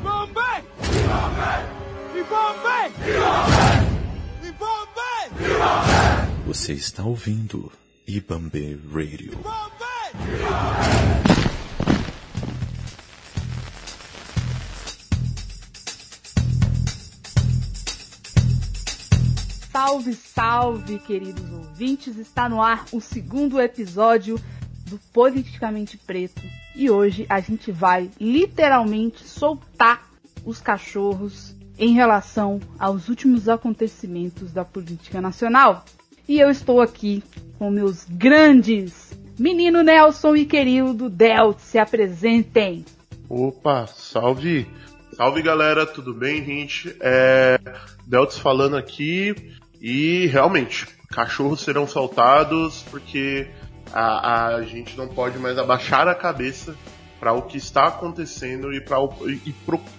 Ibambe! Ibambe! Ibambe! Você está ouvindo Ibambe Radio. Salve, salve, queridos ouvintes! Está no ar o segundo episódio do Politicamente Preto. E hoje a gente vai literalmente soltar os cachorros em relação aos últimos acontecimentos da política nacional. E eu estou aqui com meus grandes menino Nelson e querido Delt. Se apresentem. Opa, salve! Salve galera, tudo bem, gente? É. Deltz falando aqui. E realmente, cachorros serão soltados porque a, a gente não pode mais abaixar a cabeça para o que está acontecendo e para a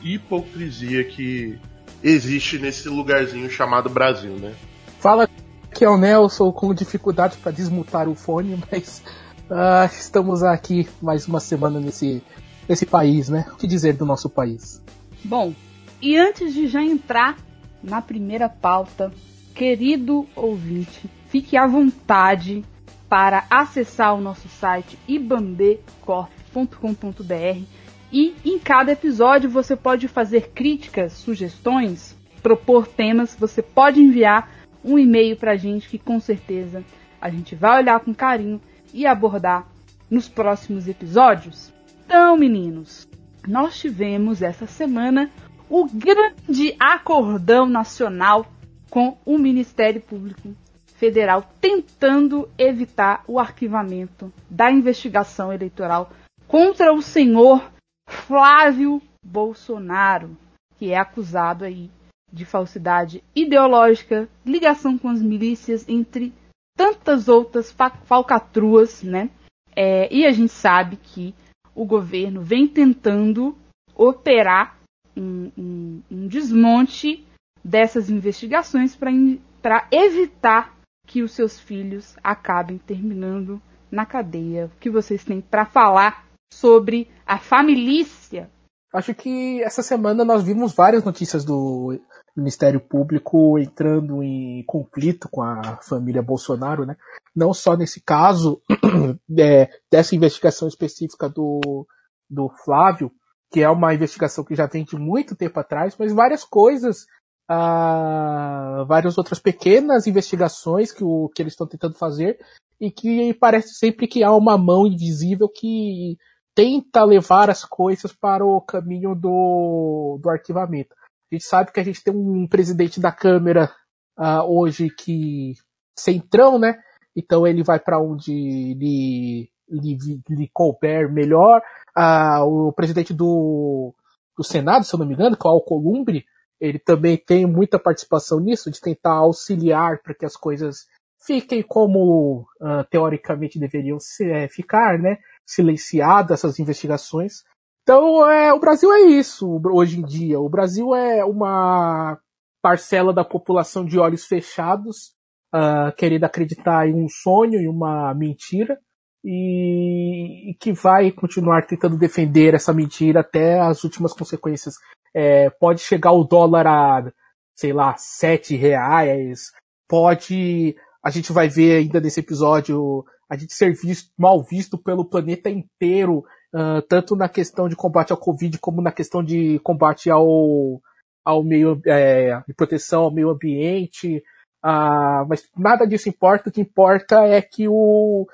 hipocrisia que existe nesse lugarzinho chamado Brasil, né? Fala que é o Nelson com dificuldade para desmutar o fone, mas uh, estamos aqui mais uma semana nesse, nesse país, né? O que dizer do nosso país? Bom, e antes de já entrar na primeira pauta, querido ouvinte, fique à vontade para acessar o nosso site ibambecorp.com.br e em cada episódio você pode fazer críticas, sugestões, propor temas, você pode enviar um e-mail para a gente que com certeza a gente vai olhar com carinho e abordar nos próximos episódios. Então, meninos, nós tivemos essa semana o grande acordão nacional com o Ministério Público Federal tentando evitar o arquivamento da investigação eleitoral contra o senhor Flávio Bolsonaro, que é acusado aí de falsidade ideológica, ligação com as milícias, entre tantas outras falcatruas, né? É, e a gente sabe que o governo vem tentando operar um, um, um desmonte dessas investigações para evitar que os seus filhos acabem terminando na cadeia. O que vocês têm para falar sobre a família? Acho que essa semana nós vimos várias notícias do Ministério Público entrando em conflito com a família Bolsonaro, né? Não só nesse caso é, dessa investigação específica do, do Flávio, que é uma investigação que já vem de muito tempo atrás, mas várias coisas a várias outras pequenas investigações que, o, que eles estão tentando fazer e que parece sempre que há uma mão invisível que tenta levar as coisas para o caminho do, do arquivamento. A gente sabe que a gente tem um presidente da Câmara uh, hoje que centrão, né? Então ele vai para onde lhe, lhe, lhe couber melhor. Uh, o presidente do, do Senado, se eu não me engano, que é o Alcolumbre, ele também tem muita participação nisso, de tentar auxiliar para que as coisas fiquem como uh, teoricamente deveriam se, é, ficar, né? Silenciadas essas investigações. Então, é, o Brasil é isso hoje em dia. O Brasil é uma parcela da população de olhos fechados, uh, querendo acreditar em um sonho e uma mentira, e, e que vai continuar tentando defender essa mentira até as últimas consequências. É, pode chegar o dólar a, sei lá, sete reais, pode, a gente vai ver ainda nesse episódio, a gente ser visto, mal visto pelo planeta inteiro, uh, tanto na questão de combate ao Covid como na questão de combate ao, ao meio, é, de proteção ao meio ambiente, uh, mas nada disso importa, o que importa é que o,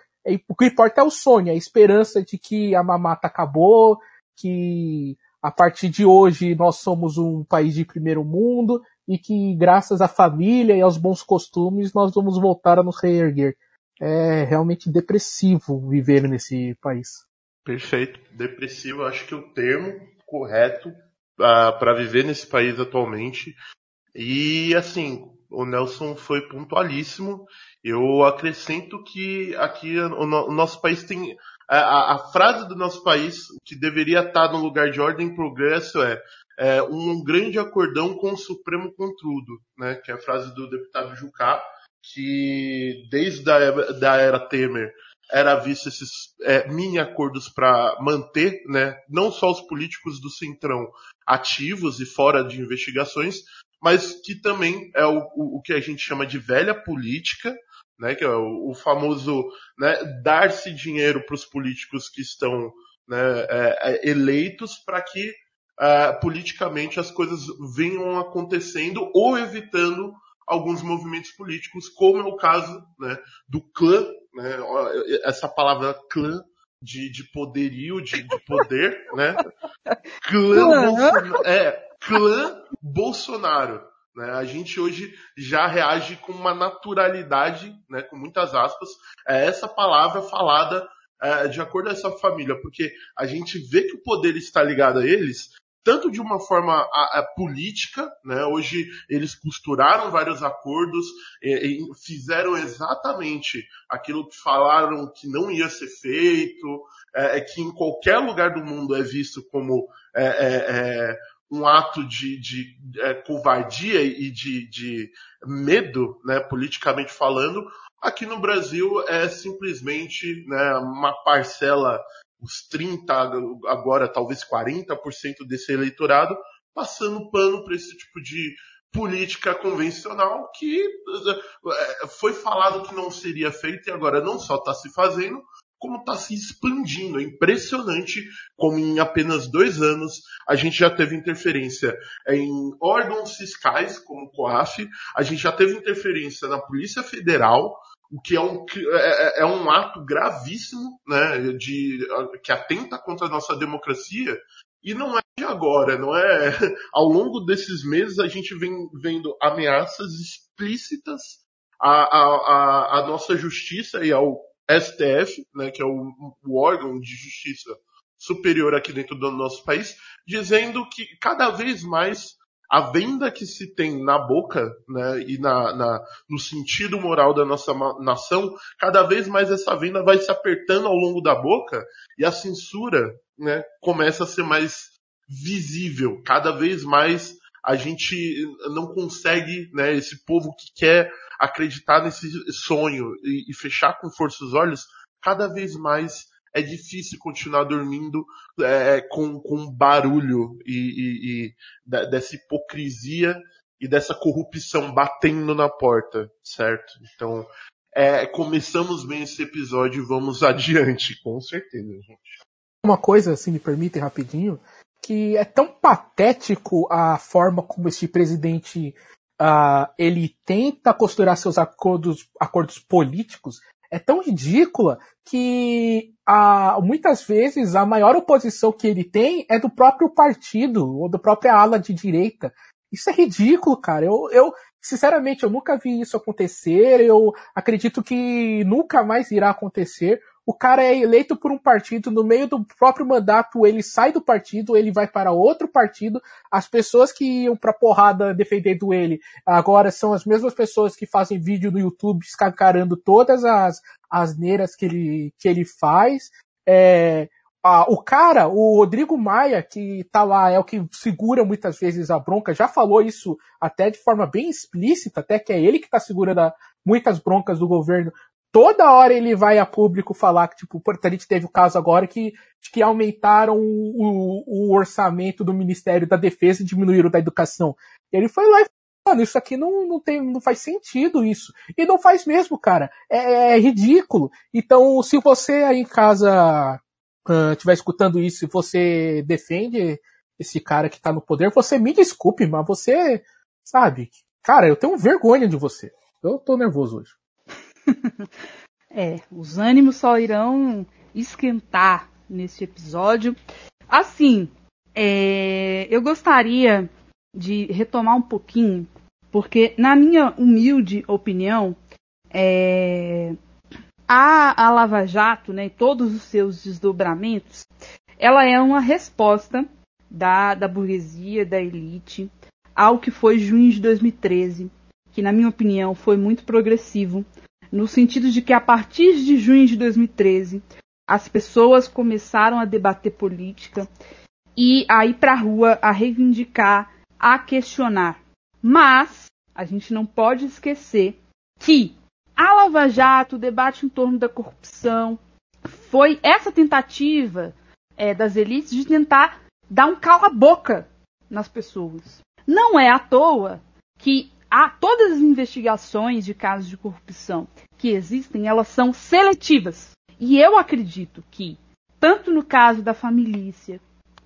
o que importa é o sonho, a esperança de que a mamata acabou, que a partir de hoje nós somos um país de primeiro mundo e que graças à família e aos bons costumes nós vamos voltar a nos reerguer. É realmente depressivo viver nesse país. Perfeito. Depressivo, acho que é o termo correto uh, ah, para viver nesse país atualmente. E assim, o Nelson foi pontualíssimo. Eu acrescento que aqui o, o nosso país tem a, a, frase do nosso país que deveria estar no lugar de ordem e progresso é, é um grande acordão com o Supremo Contrudo, né? Que é a frase do deputado Jucá, que desde a da era Temer era visto esses é, mini acordos para manter, né, não só os políticos do Centrão ativos e fora de investigações, mas que também é o, o que a gente chama de velha política, né, que é o, o famoso né, dar-se dinheiro para os políticos que estão né, é, é eleitos para que uh, politicamente as coisas venham acontecendo ou evitando alguns movimentos políticos, como é o caso né, do clã, né, essa palavra clã de, de poderio, de, de poder, né? Clã, Bolsonaro, é, clã Bolsonaro. Né? A gente hoje já reage com uma naturalidade, né, com muitas aspas, é essa palavra falada é, de acordo com essa família, porque a gente vê que o poder está ligado a eles, tanto de uma forma a, a política, né? Hoje eles costuraram vários acordos e, e, fizeram exatamente aquilo que falaram que não ia ser feito, é, é que em qualquer lugar do mundo é visto como é, é, é um ato de, de é, covardia e de, de medo, né, politicamente falando. Aqui no Brasil é simplesmente né, uma parcela os 30, agora talvez 40% desse eleitorado, passando pano para esse tipo de política convencional que eh, foi falado que não seria feito e agora não só está se fazendo, como está se expandindo. É impressionante como em apenas dois anos a gente já teve interferência em órgãos fiscais, como o COAF, a gente já teve interferência na Polícia Federal, o que é um, é, é, é um ato gravíssimo, né, de, que atenta contra a nossa democracia, e não é de agora, não é. Ao longo desses meses a gente vem vendo ameaças explícitas à, à, à nossa justiça e ao STF, né, que é o, o órgão de justiça superior aqui dentro do nosso país, dizendo que cada vez mais a venda que se tem na boca, né, e na, na, no sentido moral da nossa nação, cada vez mais essa venda vai se apertando ao longo da boca e a censura, né, começa a ser mais visível. Cada vez mais a gente não consegue, né, esse povo que quer acreditar nesse sonho e, e fechar com força os olhos, cada vez mais é difícil continuar dormindo é, com, com barulho e, e, e, dessa hipocrisia e dessa corrupção batendo na porta, certo? Então, é, começamos bem esse episódio e vamos adiante, com certeza, gente. Uma coisa, se me permitem rapidinho, que é tão patético a forma como este presidente uh, ele tenta costurar seus acordos, acordos políticos é tão ridícula que muitas vezes a maior oposição que ele tem é do próprio partido ou da própria ala de direita. Isso é ridículo, cara. Eu, eu, sinceramente, eu nunca vi isso acontecer. Eu acredito que nunca mais irá acontecer o cara é eleito por um partido, no meio do próprio mandato ele sai do partido, ele vai para outro partido, as pessoas que iam pra porrada defendendo ele agora são as mesmas pessoas que fazem vídeo no YouTube escancarando todas as asneiras que ele, que ele faz. É, o cara, o Rodrigo Maia, que tá lá, é o que segura muitas vezes a bronca, já falou isso até de forma bem explícita, até que é ele que tá segurando a, muitas broncas do governo toda hora ele vai a público falar que, tipo, a gente teve o caso agora que, que aumentaram o, o, orçamento do Ministério da Defesa e diminuíram da educação. Ele foi lá e mano, isso aqui não, não, tem, não faz sentido isso. E não faz mesmo, cara. É, é ridículo. Então, se você aí em casa estiver uh, escutando isso e você defende esse cara que tá no poder, você me desculpe, mas você, sabe, cara, eu tenho vergonha de você. Eu tô nervoso hoje. é, os ânimos só irão esquentar neste episódio. Assim, é, eu gostaria de retomar um pouquinho, porque na minha humilde opinião, é, a, a Lava Jato, né, todos os seus desdobramentos, ela é uma resposta da, da burguesia, da elite, ao que foi junho de 2013, que na minha opinião foi muito progressivo, no sentido de que a partir de junho de 2013 as pessoas começaram a debater política e a ir para a rua a reivindicar, a questionar. Mas a gente não pode esquecer que a Lava Jato, o debate em torno da corrupção, foi essa tentativa é, das elites de tentar dar um cala-boca nas pessoas. Não é à toa que há todas as investigações de casos de corrupção que existem, elas são seletivas. E eu acredito que, tanto no caso da família,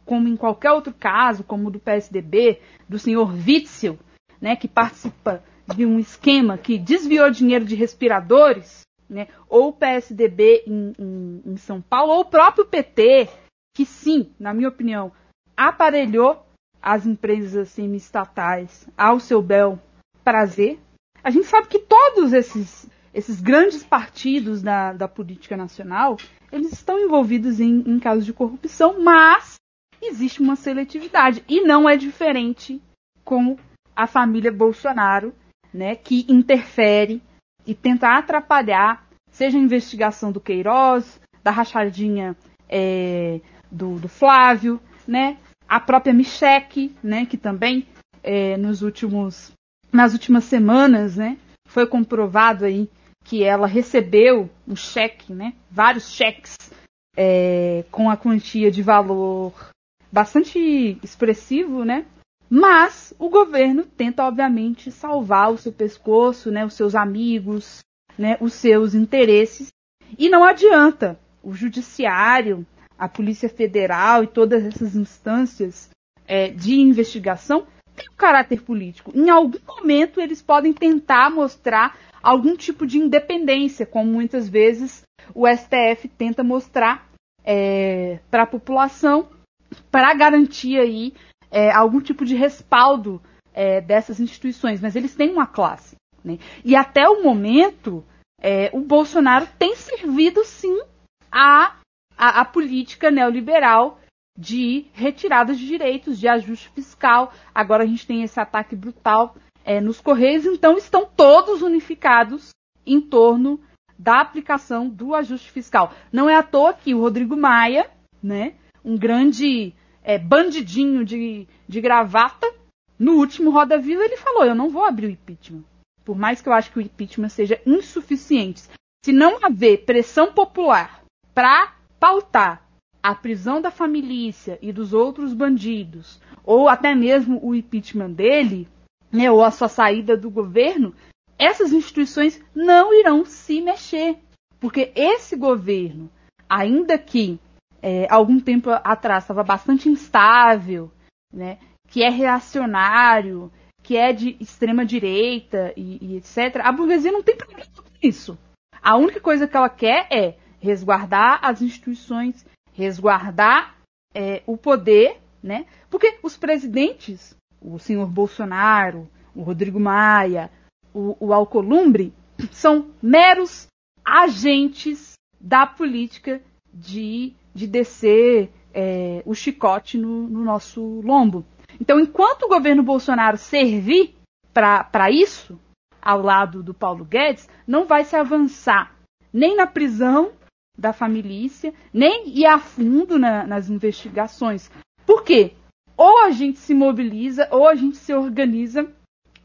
como em qualquer outro caso, como do PSDB, do senhor Witzel, né, que participa de um esquema que desviou dinheiro de respiradores, né, ou o PSDB em, em, em São Paulo, ou o próprio PT, que sim, na minha opinião, aparelhou as empresas semi-estatais ao seu bel prazer. A gente sabe que todos esses, esses grandes partidos da, da política nacional, eles estão envolvidos em, em casos de corrupção, mas existe uma seletividade. E não é diferente com a família Bolsonaro, né, que interfere e tenta atrapalhar, seja a investigação do Queiroz, da rachadinha é, do, do, Flávio, né, a própria Michele, né, que também é, nos últimos, nas últimas semanas, né, foi comprovado aí que ela recebeu um cheque, né, vários cheques é, com a quantia de valor bastante expressivo, né, mas o governo tenta, obviamente, salvar o seu pescoço, né, os seus amigos, né, os seus interesses. E não adianta. O judiciário, a Polícia Federal e todas essas instâncias é, de investigação têm um caráter político. Em algum momento eles podem tentar mostrar algum tipo de independência, como muitas vezes o STF tenta mostrar é, para a população, para garantir aí é, algum tipo de respaldo é, dessas instituições, mas eles têm uma classe. Né? E até o momento, é, o Bolsonaro tem servido sim a, a, política neoliberal de retirada de direitos, de ajuste fiscal. Agora a gente tem esse ataque brutal é, nos Correios, então estão todos unificados em torno da aplicação do ajuste fiscal. Não é à toa que o Rodrigo Maia, né, um grande é, bandidinho de, de gravata, no último Roda Viva ele falou: Eu não vou abrir o impeachment. Por mais que eu acho que o impeachment seja insuficiente. Se não haver pressão popular para pautar a prisão da família e dos outros bandidos, ou até mesmo o impeachment dele, né, ou a sua saída do governo, essas instituições não irão se mexer. Porque esse governo, ainda que é, algum tempo atrás estava bastante instável, né, que é reacionário, que é de extrema direita e, e, etc. A burguesia não tem problema com isso. A única coisa que ela quer é resguardar as instituições, resguardar é, o poder, né? Porque os presidentes, o senhor Bolsonaro, o Rodrigo Maia, o, o Alcolumbre, são meros agentes da política de de descer é, o chicote no, no, nosso lombo. Então, enquanto o governo Bolsonaro servir para isso, ao lado do Paulo Guedes, não vai se avançar nem na prisão da família, nem ir a fundo na, nas investigações. Por quê? Ou a gente se mobiliza, ou a gente se organiza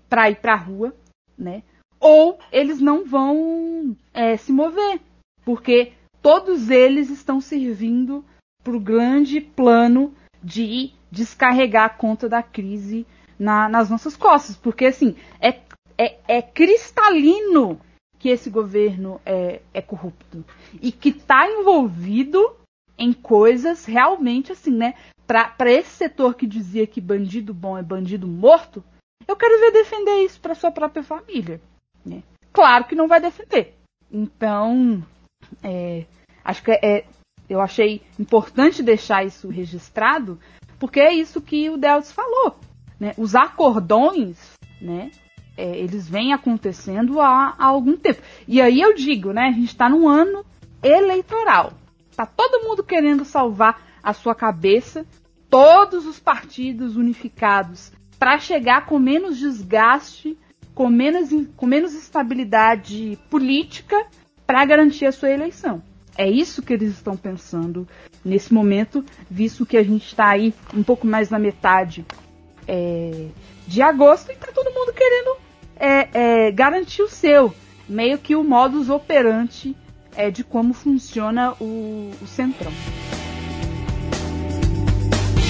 para ir para a rua, né? Ou eles não vão é, se mover, porque todos eles estão servindo para o grande plano de descarregar a conta da crise na, nas nossas costas. Porque, assim, é, é, é cristalino que esse governo é, é corrupto e que está envolvido em coisas realmente assim, né? Para esse setor que dizia que bandido bom é bandido morto, eu quero ver defender isso para sua própria família. Né? Claro que não vai defender. Então, é, acho que é, é, eu achei importante deixar isso registrado, porque é isso que o Delves falou. Né? Os acordões, né? É, eles vêm acontecendo há, há, algum tempo. E aí eu digo, né? A gente está num ano eleitoral. Tá todo mundo querendo salvar a sua cabeça, todos os partidos unificados, para chegar com menos desgaste, com menos, com menos estabilidade política, para garantir a sua eleição. É isso que eles estão pensando nesse momento, visto que a gente está aí um pouco mais na metade é, de agosto e está todo mundo querendo é, é, garantir o seu. meio que o modus operandi é, de como funciona o, o Centrão.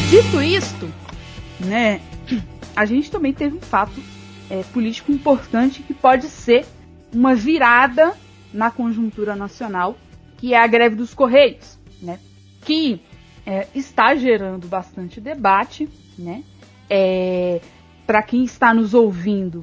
Dito isto, né, a gente também teve um fato é, político importante que pode ser uma virada na conjuntura nacional, que é a greve dos Correios, né, que é, está gerando bastante debate, né, é, para quem está nos ouvindo,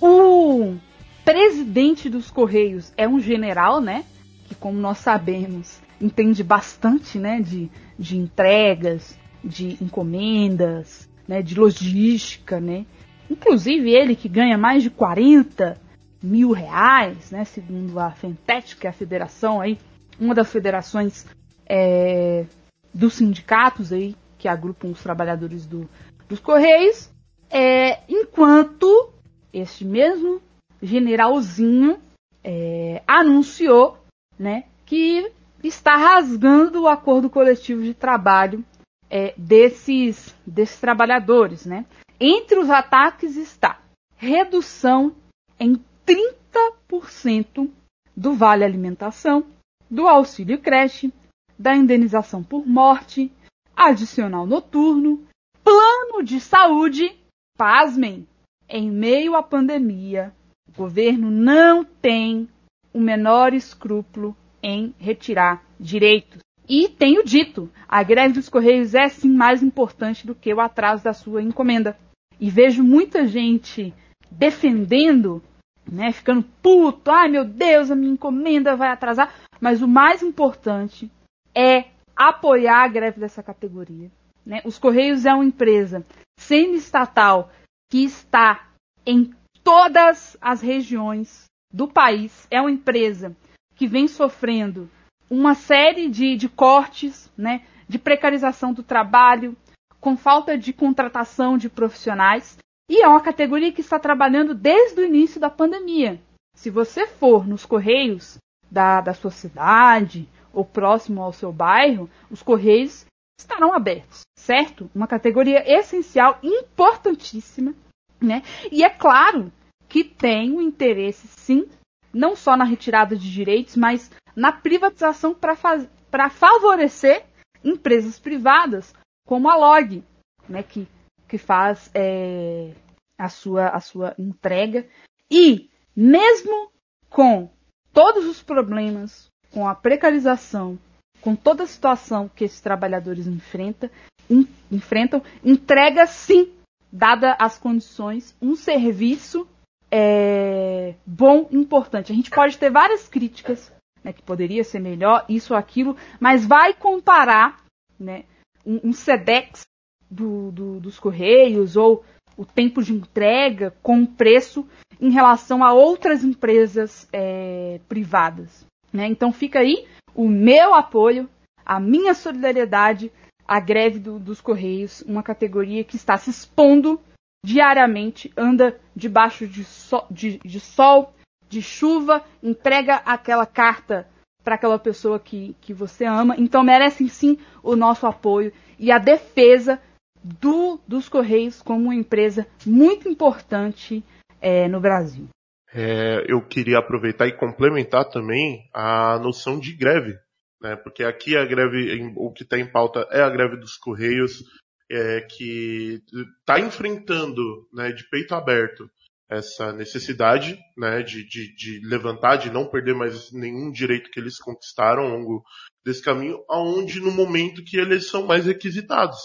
o presidente dos Correios é um general, né? Que, como nós sabemos, entende bastante, né? De, de entregas, de encomendas, né? De logística, né? Inclusive ele que ganha mais de 40 mil reais, né? Segundo a Fentech, que é a federação aí, uma das federações é, dos sindicatos aí que agrupam os trabalhadores do, dos Correios. É, enquanto este mesmo generalzinho é, anunciou né, que está rasgando o acordo coletivo de trabalho é, desses, desses trabalhadores. Né? Entre os ataques está redução em 30% do vale alimentação, do auxílio creche, da indenização por morte, adicional noturno, plano de saúde pasmem, em meio à pandemia, o governo não tem o menor escrúpulo em retirar direitos. E tenho dito, a greve dos Correios é sim mais importante do que o atraso da sua encomenda. E vejo muita gente defendendo, né, ficando puto, ai meu Deus, a minha encomenda vai atrasar. Mas o mais importante é apoiar a greve dessa categoria. Né? Os Correios é uma empresa semi-estatal que está em todas as regiões do país. É uma empresa que vem sofrendo uma série de, de cortes, né, de precarização do trabalho, com falta de contratação de profissionais. E é uma categoria que está trabalhando desde o início da pandemia. Se você for nos correios da, da sua cidade ou próximo ao seu bairro, os correios estarão abertos, certo? Uma categoria essencial, importantíssima, né? E é claro que tem um interesse, sim, não só na retirada de direitos, mas na privatização para favorecer empresas privadas, como a Log, né? Que, que faz é, a, sua, a sua entrega. E, mesmo com todos os problemas, com a precarização, com toda a situação que esses trabalhadores enfrenta, in, enfrentam, entrega sim, dada as condições, um serviço é, bom, importante. A gente pode ter várias críticas, né, que poderia ser melhor, isso ou aquilo, mas vai comparar né, um, um SEDEX do, do, dos Correios ou o tempo de entrega com o preço em relação a outras empresas é, privadas. Né? Então fica aí o meu apoio, a minha solidariedade à greve do, dos Correios, uma categoria que está se expondo diariamente, anda debaixo de, so, de, de sol, de chuva, entrega aquela carta para aquela pessoa que, que você ama. Então merecem sim o nosso apoio e a defesa do, dos Correios como uma empresa muito importante é, no Brasil. É, eu queria aproveitar e complementar também a noção de greve, né? Porque aqui a greve, o que está em pauta é a greve dos Correios, é, que está enfrentando, né, de peito aberto essa necessidade, né, de, de, de, levantar, de não perder mais nenhum direito que eles conquistaram ao longo desse caminho, aonde no momento que eles são mais requisitados,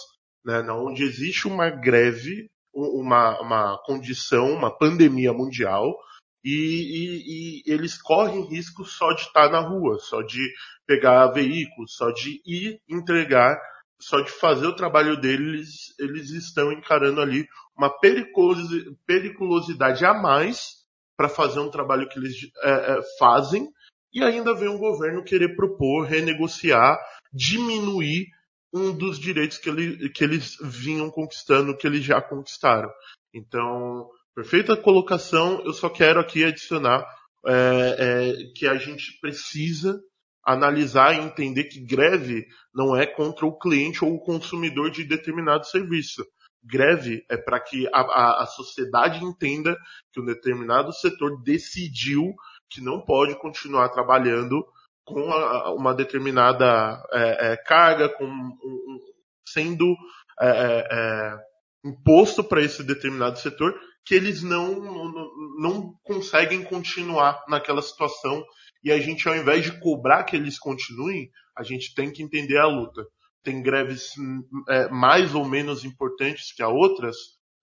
né, onde existe uma greve, uma, uma condição, uma pandemia mundial, e, e, e, eles correm risco só de estar na rua, só de pegar veículos, só de ir entregar, só de fazer o trabalho deles, eles estão encarando ali uma periculosidade a mais para fazer um trabalho que eles é, é, fazem e ainda vem um governo querer propor, renegociar, diminuir um dos direitos que, ele, que eles vinham conquistando, que eles já conquistaram. Então, Perfeita colocação. Eu só quero aqui adicionar é, é, que a gente precisa analisar e entender que greve não é contra o cliente ou o consumidor de determinado serviço. Greve é para que a, a, a, sociedade entenda que um determinado setor decidiu que não pode continuar trabalhando com a, uma determinada é, é, carga, com um, sendo é, é, é imposto para esse determinado setor, que eles não, não, não conseguem continuar naquela situação. E a gente, ao invés de cobrar que eles continuem, a gente tem que entender a luta. Tem greves é, mais ou menos importantes que a outras,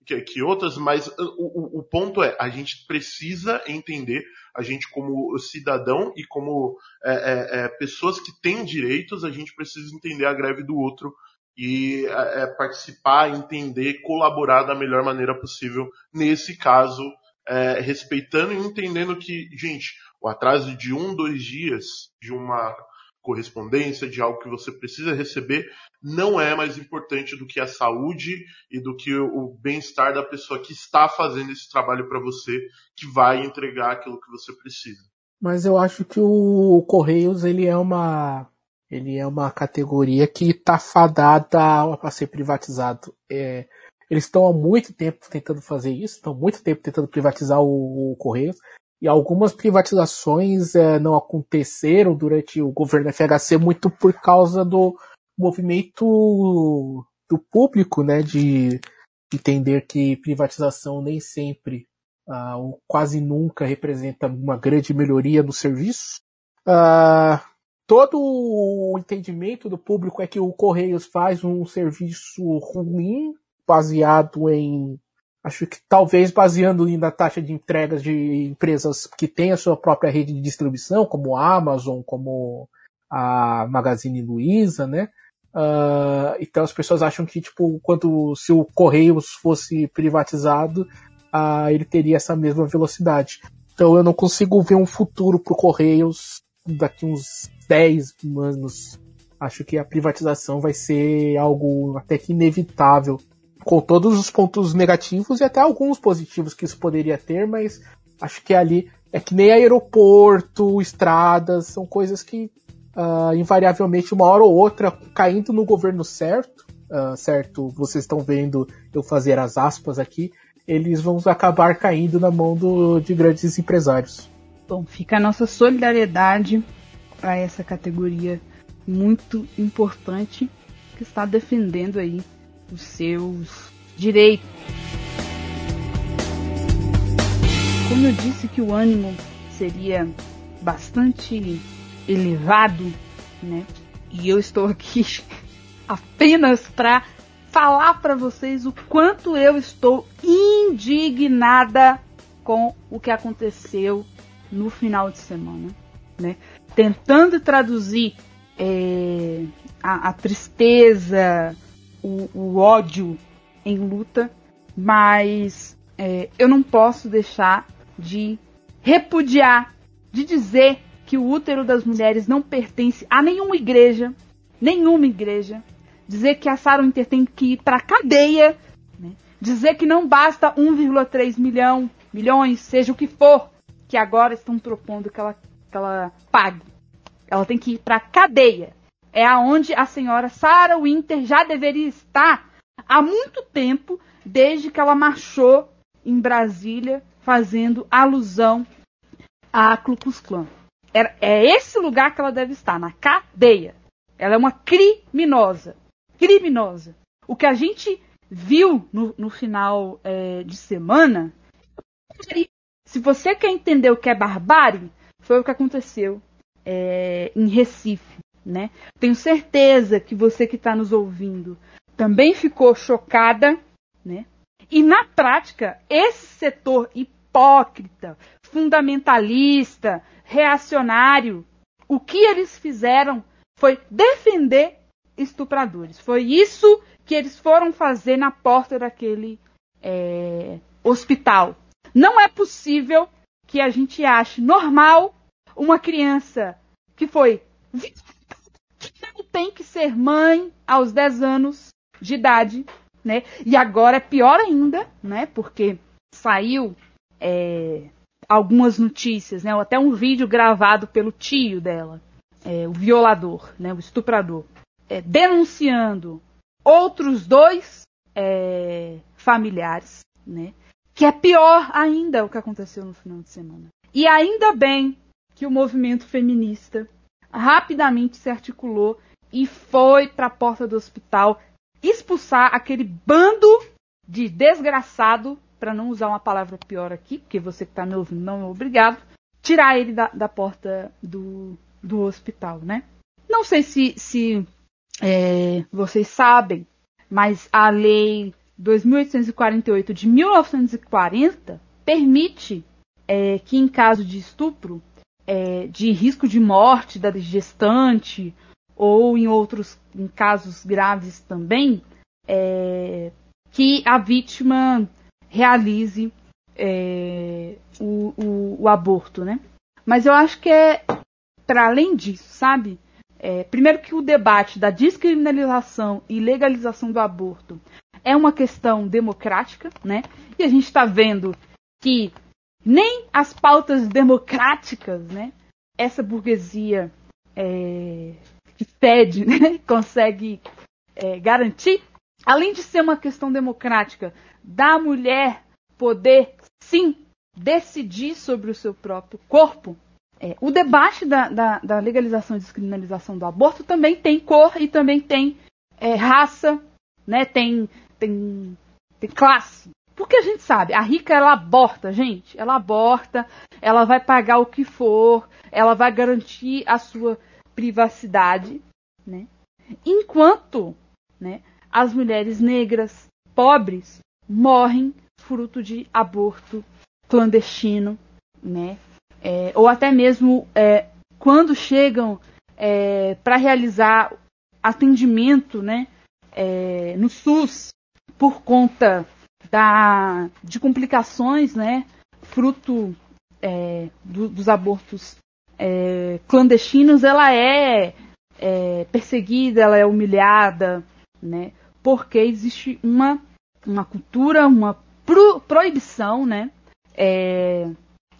que, que outras, mas o, o, ponto é, a gente precisa entender, a gente como cidadão e como é, é, é, pessoas que têm direitos, a gente precisa entender a greve do outro e é, é, participar, entender, colaborar da melhor maneira possível, nesse caso, respeitando e entendendo que, gente, o atraso de um, dois dias de uma correspondência, de algo que você precisa receber, não é mais importante do que a saúde e do que o bem-estar da pessoa que está fazendo esse trabalho para você, que vai entregar aquilo que você precisa. Mas eu acho que o Correios ele é uma ele é uma categoria que está fadada a ser privatizado. É, eles estão há muito tempo tentando fazer isso, estão há muito tempo tentando privatizar o, o Correios. E algumas privatizações é, não aconteceram durante o governo FHC muito por causa do movimento do público, né, de entender que privatização nem sempre, uh, ou quase nunca, representa uma grande melhoria no serviço. Uh, todo o entendimento do público é que o Correios faz um serviço ruim, baseado em Acho que talvez baseando na taxa de entregas de empresas que têm a sua própria rede de distribuição, como a Amazon, como a Magazine Luiza, né? Uh, então as pessoas acham que, tipo, quando se o Correios fosse privatizado, uh, ele teria essa mesma velocidade. Então eu não consigo ver um futuro para o Correios daqui uns 10 anos. Acho que a privatização vai ser algo até que inevitável com todos os pontos negativos e até alguns positivos que isso poderia ter, mas acho que ali é que nem aeroporto, estradas, são coisas que uh, invariavelmente uma hora ou outra caindo no governo certo, uh, certo? Vocês estão vendo eu fazer as aspas aqui, eles vão acabar caindo na mão do, de grandes empresários. Bom, fica a nossa solidariedade a essa categoria muito importante que está defendendo aí os seus direitos. Como eu disse que o ânimo seria bastante elevado, né? E eu estou aqui apenas para falar para vocês o quanto eu estou indignada com o que aconteceu no final de semana, né? Tentando traduzir é, a, a, tristeza, o, o ódio em luta, mas é, eu não posso deixar de repudiar, de dizer que o útero das mulheres não pertence a nenhuma igreja, nenhuma igreja, dizer que a Sarah Winter tem que ir para cadeia, né? dizer que não basta 1,3 milhão, milhões, seja o que for, que agora estão propondo que ela, que ela pague. Ela tem que ir para cadeia é aonde a senhora Sarah Winter já deveria estar há muito tempo, desde que ela marchou em Brasília, fazendo alusão à Ku Klux Klan. É, é esse lugar que ela deve estar, na cadeia. Ela é uma criminosa. Criminosa. O que a gente viu no, no final é, de semana, se você quer entender o que é barbárie, foi o que aconteceu é, em Recife né? Tenho certeza que você que está nos ouvindo também ficou chocada, né? E na prática, esse setor hipócrita, fundamentalista, reacionário, o que eles fizeram foi defender estupradores. Foi isso que eles foram fazer na porta daquele é, hospital. Não é possível que a gente ache normal uma criança que foi não tem que ser mãe aos 10 anos de idade, né? E agora é pior ainda, né? Porque saiu é, algumas notícias, né? Até um vídeo gravado pelo tio dela, é, o violador, né? O estuprador, é, denunciando outros dois é, familiares, né? Que é pior ainda o que aconteceu no final de semana. E ainda bem que o movimento feminista rapidamente se articulou e foi para a porta do hospital expulsar aquele bando de desgraçado, para não usar uma palavra pior aqui, porque você que está me ouvindo não é obrigado, tirar ele da, da porta do, do hospital, né? Não sei se, se é, vocês sabem, mas a lei 2848 de 1940 permite é, que em caso de estupro, é, de risco de morte da gestante ou em outros em casos graves também, é, que a vítima realize é, o, o, o, aborto, né? Mas eu acho que é para além disso, sabe? É, primeiro que o debate da descriminalização e legalização do aborto é uma questão democrática, né? E a gente está vendo que nem as pautas democráticas, né? Essa burguesia é, que pede, né? consegue é, garantir. Além de ser uma questão democrática, da mulher poder, sim, decidir sobre o seu próprio corpo, é, o debate da, da, da, legalização e descriminalização do aborto também tem cor e também tem é, raça, né? tem, tem, tem classe. Porque a gente sabe, a rica ela aborta, gente. Ela aborta, ela vai pagar o que for, ela vai garantir a sua privacidade, né? Enquanto, né, as mulheres negras, pobres, morrem fruto de aborto clandestino, né? É, ou até mesmo é, quando chegam é, para realizar atendimento, né, é, no SUS por conta da, de complicações, né, fruto é, do, dos abortos é, clandestinos, ela é, é, perseguida, ela é humilhada, né, porque existe uma, uma cultura, uma pro, proibição, né, é,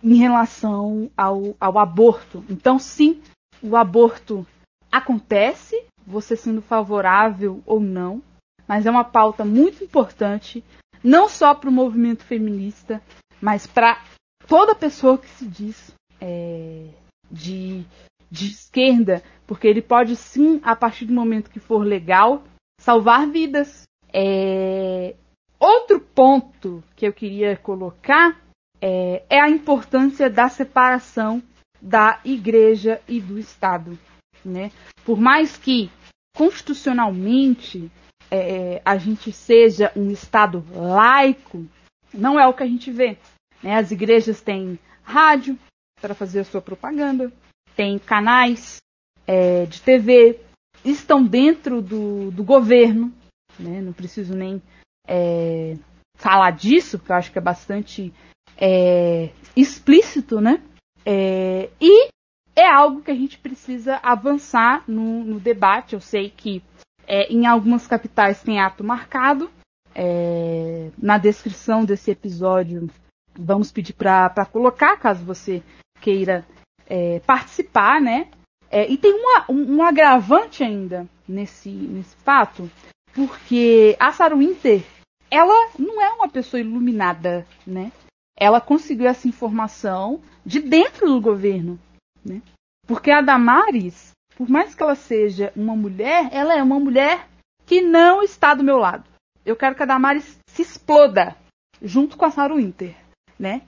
em relação ao, ao aborto. Então, sim, o aborto acontece, você sendo favorável ou não, mas é uma pauta muito importante não só para o movimento feminista, mas para toda pessoa que se diz é, de, de esquerda, porque ele pode sim, a partir do momento que for legal, salvar vidas. É, outro ponto que eu queria colocar é, é a importância da separação da igreja e do Estado. Né? Por mais que constitucionalmente é, a gente seja um Estado laico, não é o que a gente vê. Né? As igrejas têm rádio para fazer a sua propaganda, têm canais é, de TV, estão dentro do, do governo, né? não preciso nem é, falar disso, porque eu acho que é bastante é, explícito, né? É, e é algo que a gente precisa avançar no, no debate. Eu sei que é, em algumas capitais tem ato marcado. É, na descrição desse episódio, vamos pedir para colocar, caso você queira é, participar, né? É, e tem uma, um, um, agravante ainda nesse, nesse fato, porque a Sarah Winter, ela não é uma pessoa iluminada, né? Ela conseguiu essa informação de dentro do governo, né? Porque a Damares, por mais que ela seja uma mulher, ela é uma mulher que não está do meu lado. Eu quero que a Damares se exploda junto com a Sarah Winter, né?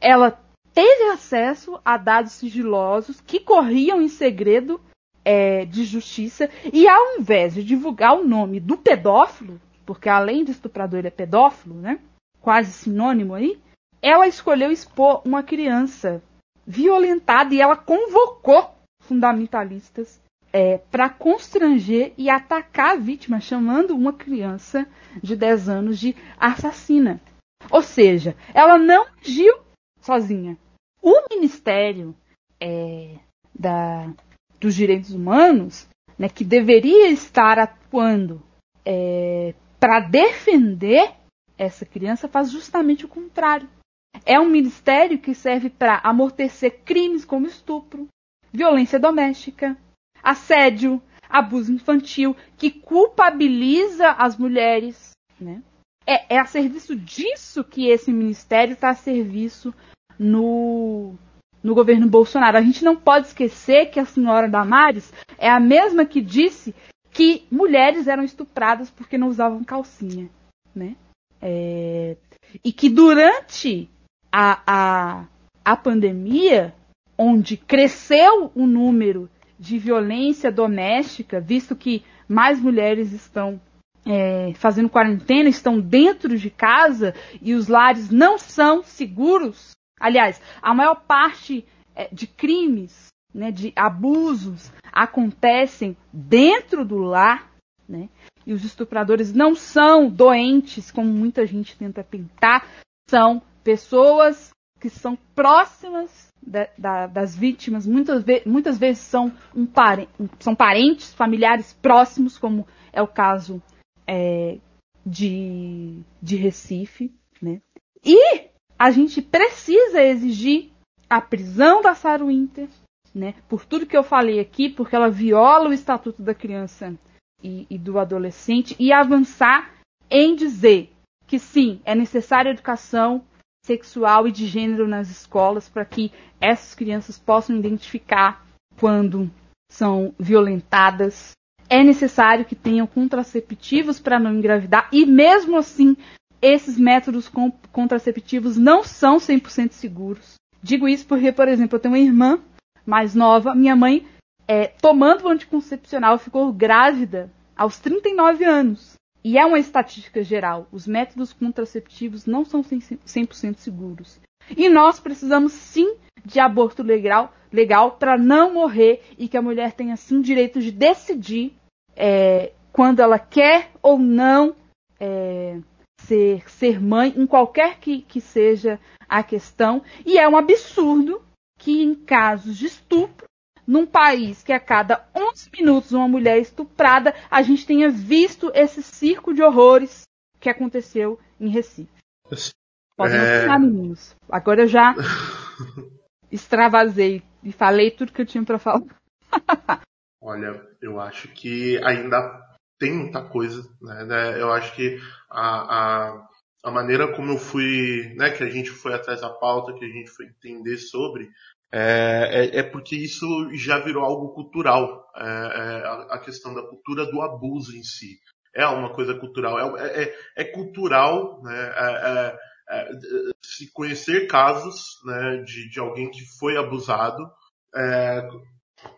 Ela teve acesso a dados sigilosos que corriam em segredo é, de justiça e ao invés de divulgar o nome do pedófilo, porque além de estuprador ele é pedófilo, né? Quase sinônimo aí, ela escolheu expor uma criança violentada e ela convocou fundamentalistas é, para constranger e atacar a vítima, chamando uma criança de 10 anos de assassina. Ou seja, ela não agiu sozinha. O Ministério é, da, dos Direitos Humanos, né, que deveria estar atuando é, para defender essa criança, faz justamente o contrário. É um ministério que serve para amortecer crimes como estupro, violência doméstica, assédio, abuso infantil, que culpabiliza as mulheres. Né? É, é a serviço disso que esse ministério está a serviço no, no governo Bolsonaro. A gente não pode esquecer que a senhora Damares é a mesma que disse que mulheres eram estupradas porque não usavam calcinha, né? É... E que durante a, a, a pandemia, onde cresceu o número de violência doméstica, visto que mais mulheres estão é, fazendo quarentena, estão dentro de casa e os lares não são seguros. Aliás, a maior parte é, de crimes, né, de abusos, acontecem dentro do lar, né? E os estupradores não são doentes, como muita gente tenta pintar, são pessoas que são próximas da, da, das vítimas, muitas, ve muitas vezes são, um pare são parentes, familiares próximos, como é o caso é, de, de Recife. Né? E a gente precisa exigir a prisão da Sarah Winter, né, por tudo que eu falei aqui, porque ela viola o Estatuto da Criança e, e do Adolescente, e avançar em dizer que sim, é necessária educação sexual e de gênero nas escolas para que essas crianças possam identificar quando são violentadas. É necessário que tenham contraceptivos para não engravidar e mesmo assim esses métodos contraceptivos não são 100% seguros. Digo isso porque, por exemplo, eu tenho uma irmã mais nova, minha mãe, é, tomando o anticoncepcional, ficou grávida aos 39 anos. E é uma estatística geral. Os métodos contraceptivos não são 100% seguros. E nós precisamos sim de aborto legal, legal para não morrer e que a mulher tenha sim o direito de decidir é, quando ela quer ou não é, ser, ser mãe, em qualquer que, que seja a questão. E é um absurdo que em casos de estupro num país que a cada 11 minutos uma mulher é estuprada, a gente tenha visto esse circo de horrores que aconteceu em Recife. Pode é... meninos. Agora eu já extravasei e falei tudo que eu tinha para falar. Olha, eu acho que ainda tem muita coisa, né? né? Eu acho que a, a, a maneira como eu fui, né, que a gente foi atrás da pauta, que a gente foi entender sobre, é, é, é, porque isso já virou algo cultural, é, é a, questão da cultura do abuso em si. É uma coisa cultural, é, é, é cultural né, se conhecer casos né, de, de alguém que foi abusado,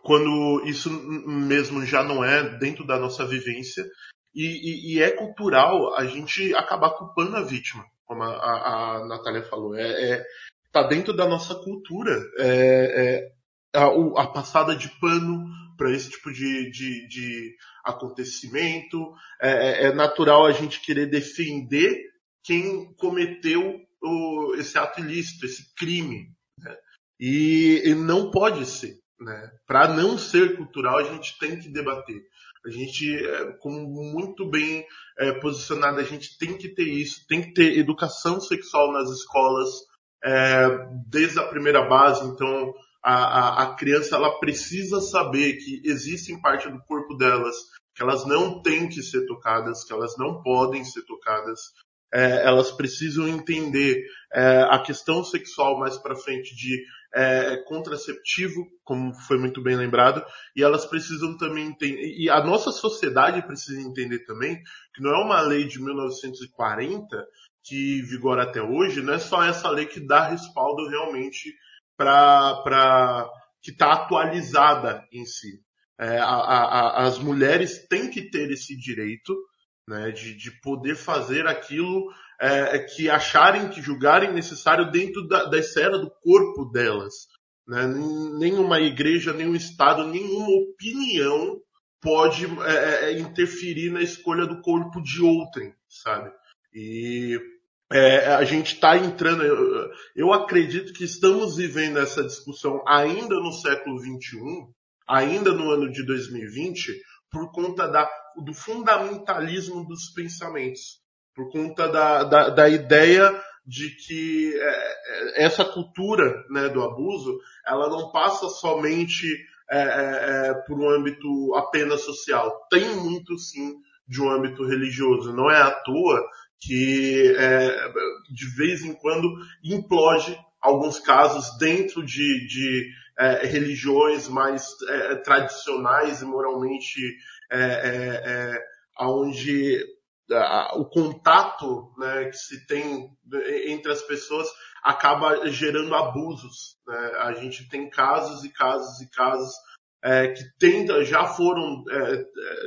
quando isso mesmo já não é dentro da nossa vivência, e, e, e é cultural a gente acabar culpando a vítima, como a, a, a Natália falou. é, está dentro da nossa cultura é, é, a, a, passada de pano para esse tipo de, de, de acontecimento. É, é, é, natural a gente querer defender quem cometeu o, esse ato ilícito, esse crime. Né? E, e, não pode ser. Né? Para não ser cultural, a gente tem que debater. A gente, é, como muito bem é, posicionado, a gente tem que ter isso, tem que ter educação sexual nas escolas, é, desde a primeira base. Então, a, a, a, criança ela precisa saber que existem parte do corpo delas que elas não têm que ser tocadas, que elas não podem ser tocadas. É, elas precisam entender é, a questão sexual mais para frente de é, contraceptivo, como foi muito bem lembrado, e elas precisam também entender, e a nossa sociedade precisa entender também que não é uma lei de 1940 que vigora até hoje, não é só essa lei que dá respaldo realmente para que está atualizada em si. É, a, a, as mulheres têm que ter esse direito né, de, de poder fazer aquilo é, que acharem, que julgarem necessário dentro da, da esfera do corpo delas. Né? Nenhuma igreja, nenhum Estado, nenhuma opinião pode é, é interferir na escolha do corpo de outrem, sabe? E é, a gente está entrando. Eu, eu, acredito que estamos vivendo essa discussão ainda no século XXI, ainda no ano de 2020, por conta da, do fundamentalismo dos pensamentos, por conta da, da, da ideia de que é, é essa cultura né, do abuso ela não passa somente é, é, é, por um âmbito apenas social. Tem muito sim de um âmbito religioso. Não é à toa que é, de vez em quando implode alguns casos dentro de, de é, religiões mais é, tradicionais e moralmente é, é, é onde o contato né, que se tem entre as pessoas acaba gerando abusos. Né? A gente tem casos e casos e casos é, que tenta, já foram,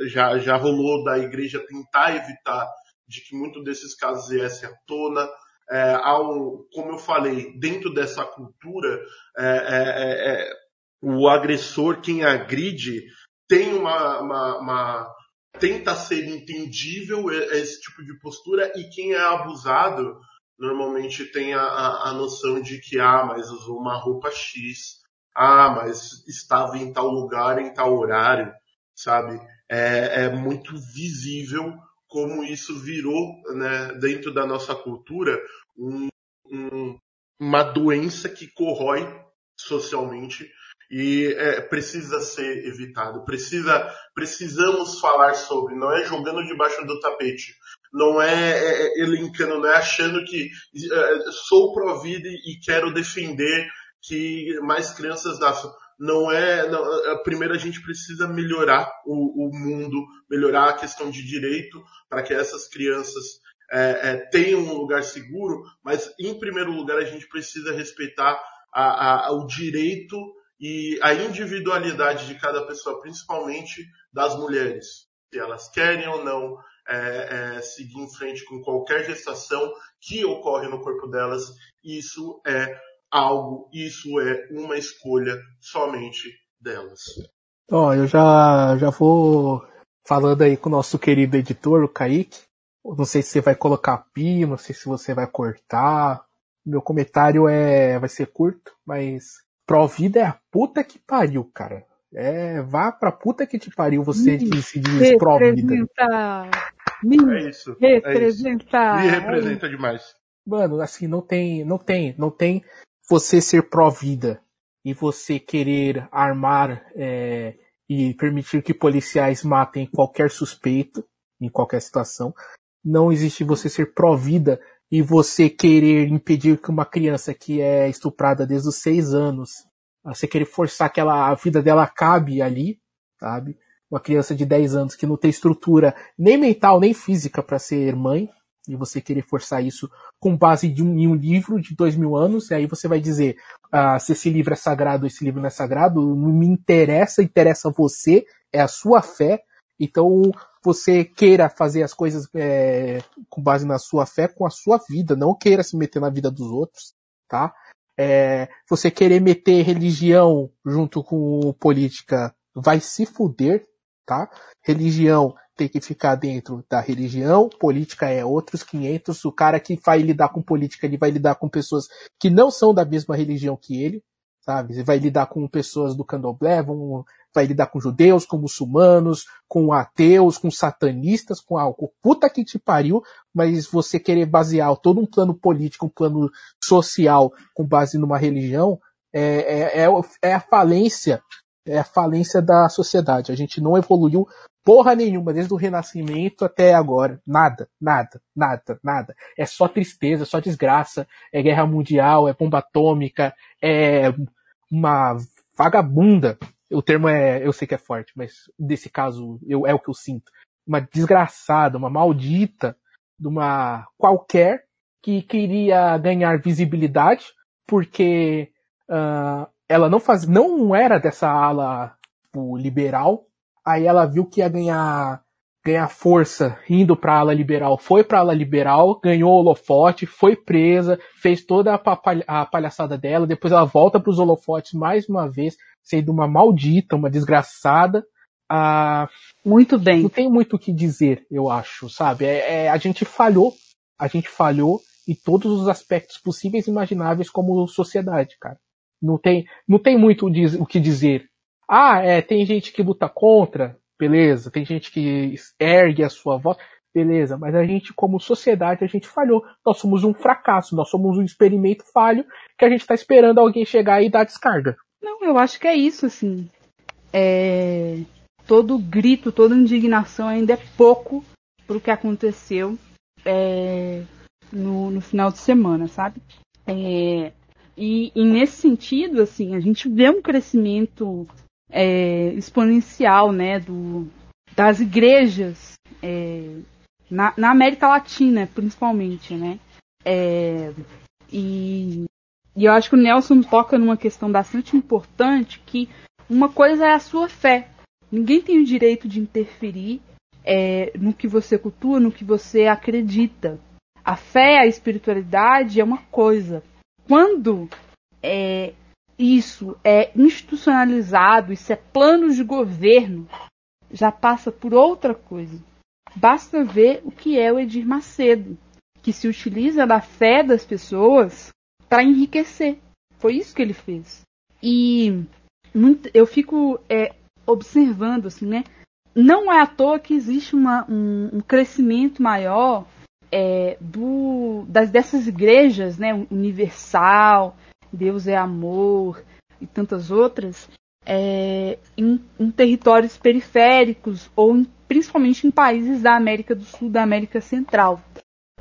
já, já rolou da igreja tentar evitar de que muitos desses casos viessem à tona. É, ao, como eu falei, dentro dessa cultura, é, é, é, o agressor, quem agride, tem uma, uma, uma, tenta ser entendível esse tipo de postura e quem é abusado normalmente tem a, a, a noção de que ah, mas usou uma roupa X, ah, mas estava em tal lugar, em tal horário, sabe? É, é muito visível como isso virou, né, dentro da nossa cultura, um, um, uma doença que corrói socialmente e é, precisa ser evitado. Precisa, precisamos falar sobre. Não é jogando debaixo do tapete. Não é, é, é elencando, não é achando que é, sou pró-vida e quero defender que mais crianças nasçam. Não é. Não, primeiro a gente precisa melhorar o, o, mundo, melhorar a questão de direito para que essas crianças é, é, tenham um lugar seguro, mas em primeiro lugar a gente precisa respeitar a, a, o direito e a individualidade de cada pessoa, principalmente das mulheres, se elas querem ou não é, é, seguir em frente com qualquer gestação que ocorre no corpo delas, isso é algo, isso é uma escolha somente delas. Ó, oh, eu já, já vou falando aí com o nosso querido editor, o Kaique. Não sei se você vai colocar pi, não sei se você vai cortar. Meu comentário é vai ser curto, mas Provida é a puta que pariu, cara. É, vá pra puta que te pariu você que se diz Provida. Me é isso. Representar. É isso. Me representa é demais. Mano, assim, não tem, não tem, não tem você ser pró-vida e você querer armar é, e permitir que policiais matem qualquer suspeito em qualquer situação. Não existe você ser pró-vida e você querer impedir que uma criança que é estuprada desde os seis anos, você querer forçar que ela, a vida dela acabe ali, sabe? Uma criança de 10 anos que não tem estrutura nem mental nem física para ser mãe, e você querer forçar isso com base de um, em um livro de dois mil anos, e aí você vai dizer ah, se esse livro é sagrado ou esse livro não é sagrado, não me interessa, interessa você, é a sua fé, então você queira fazer as coisas é, com base na sua fé, com a sua vida, não queira se meter na vida dos outros, tá? É, você querer meter religião junto com política vai se fuder, tá? Religião tem que ficar dentro da religião, política é outros 500. O cara que vai lidar com política, ele vai lidar com pessoas que não são da mesma religião que ele, sabe? Ele vai lidar com pessoas do candomblé, vão, vai lidar com judeus, com muçulmanos, com ateus, com satanistas, com algo. Puta que te pariu, mas você querer basear todo um plano político, um plano social com base numa religião, é, é, é, é a falência é a falência da sociedade. A gente não evoluiu porra nenhuma, desde o Renascimento até agora. Nada, nada, nada, nada. É só tristeza, só desgraça. É guerra mundial, é bomba atômica, é uma vagabunda. O termo é, eu sei que é forte, mas nesse caso eu, é o que eu sinto. Uma desgraçada, uma maldita, de uma qualquer que queria ganhar visibilidade porque uh, ela não faz, não era dessa ala tipo, liberal Aí ela viu que ia ganhar ganhar força indo para a ala liberal, foi para a ala liberal, ganhou o holofote, foi presa, fez toda a, palhaçada dela, depois ela volta para os holofotes mais uma vez, sendo uma maldita, uma desgraçada. Ah, muito bem. Não tem muito o que dizer, eu acho, sabe? É, é, a gente falhou, a gente falhou em todos os aspectos possíveis e imagináveis como sociedade, cara. Não tem, não tem muito o que dizer ah, é, tem gente que luta contra, beleza. Tem gente que ergue a sua voz, beleza. Mas a gente, como sociedade, a gente falhou. Nós somos um fracasso, nós somos um experimento falho que a gente está esperando alguém chegar e dar descarga. Não, eu acho que é isso, assim. É... Todo grito, toda indignação ainda é pouco pro que aconteceu é... no, no final de semana, sabe? É... E, e, nesse sentido, assim, a gente vê um crescimento é, exponencial, né, do, das igrejas é, na, na, América Latina, principalmente, né? É, e, e eu acho que o Nelson toca numa questão bastante importante que uma coisa é a sua fé. Ninguém tem o direito de interferir é, no que você cultua, no que você acredita. A fé, a espiritualidade é uma coisa. Quando é, isso é institucionalizado, isso é plano de governo, já passa por outra coisa. Basta ver o que é o Edir Macedo, que se utiliza da fé das pessoas para enriquecer. Foi isso que ele fez. E muito, eu fico é, observando, assim, né? Não é à toa que existe uma, um, um crescimento maior é, do, das, dessas igrejas, né? Universal, Deus é amor e tantas outras, é, em, em, territórios periféricos ou em, principalmente em países da América do Sul, da América Central.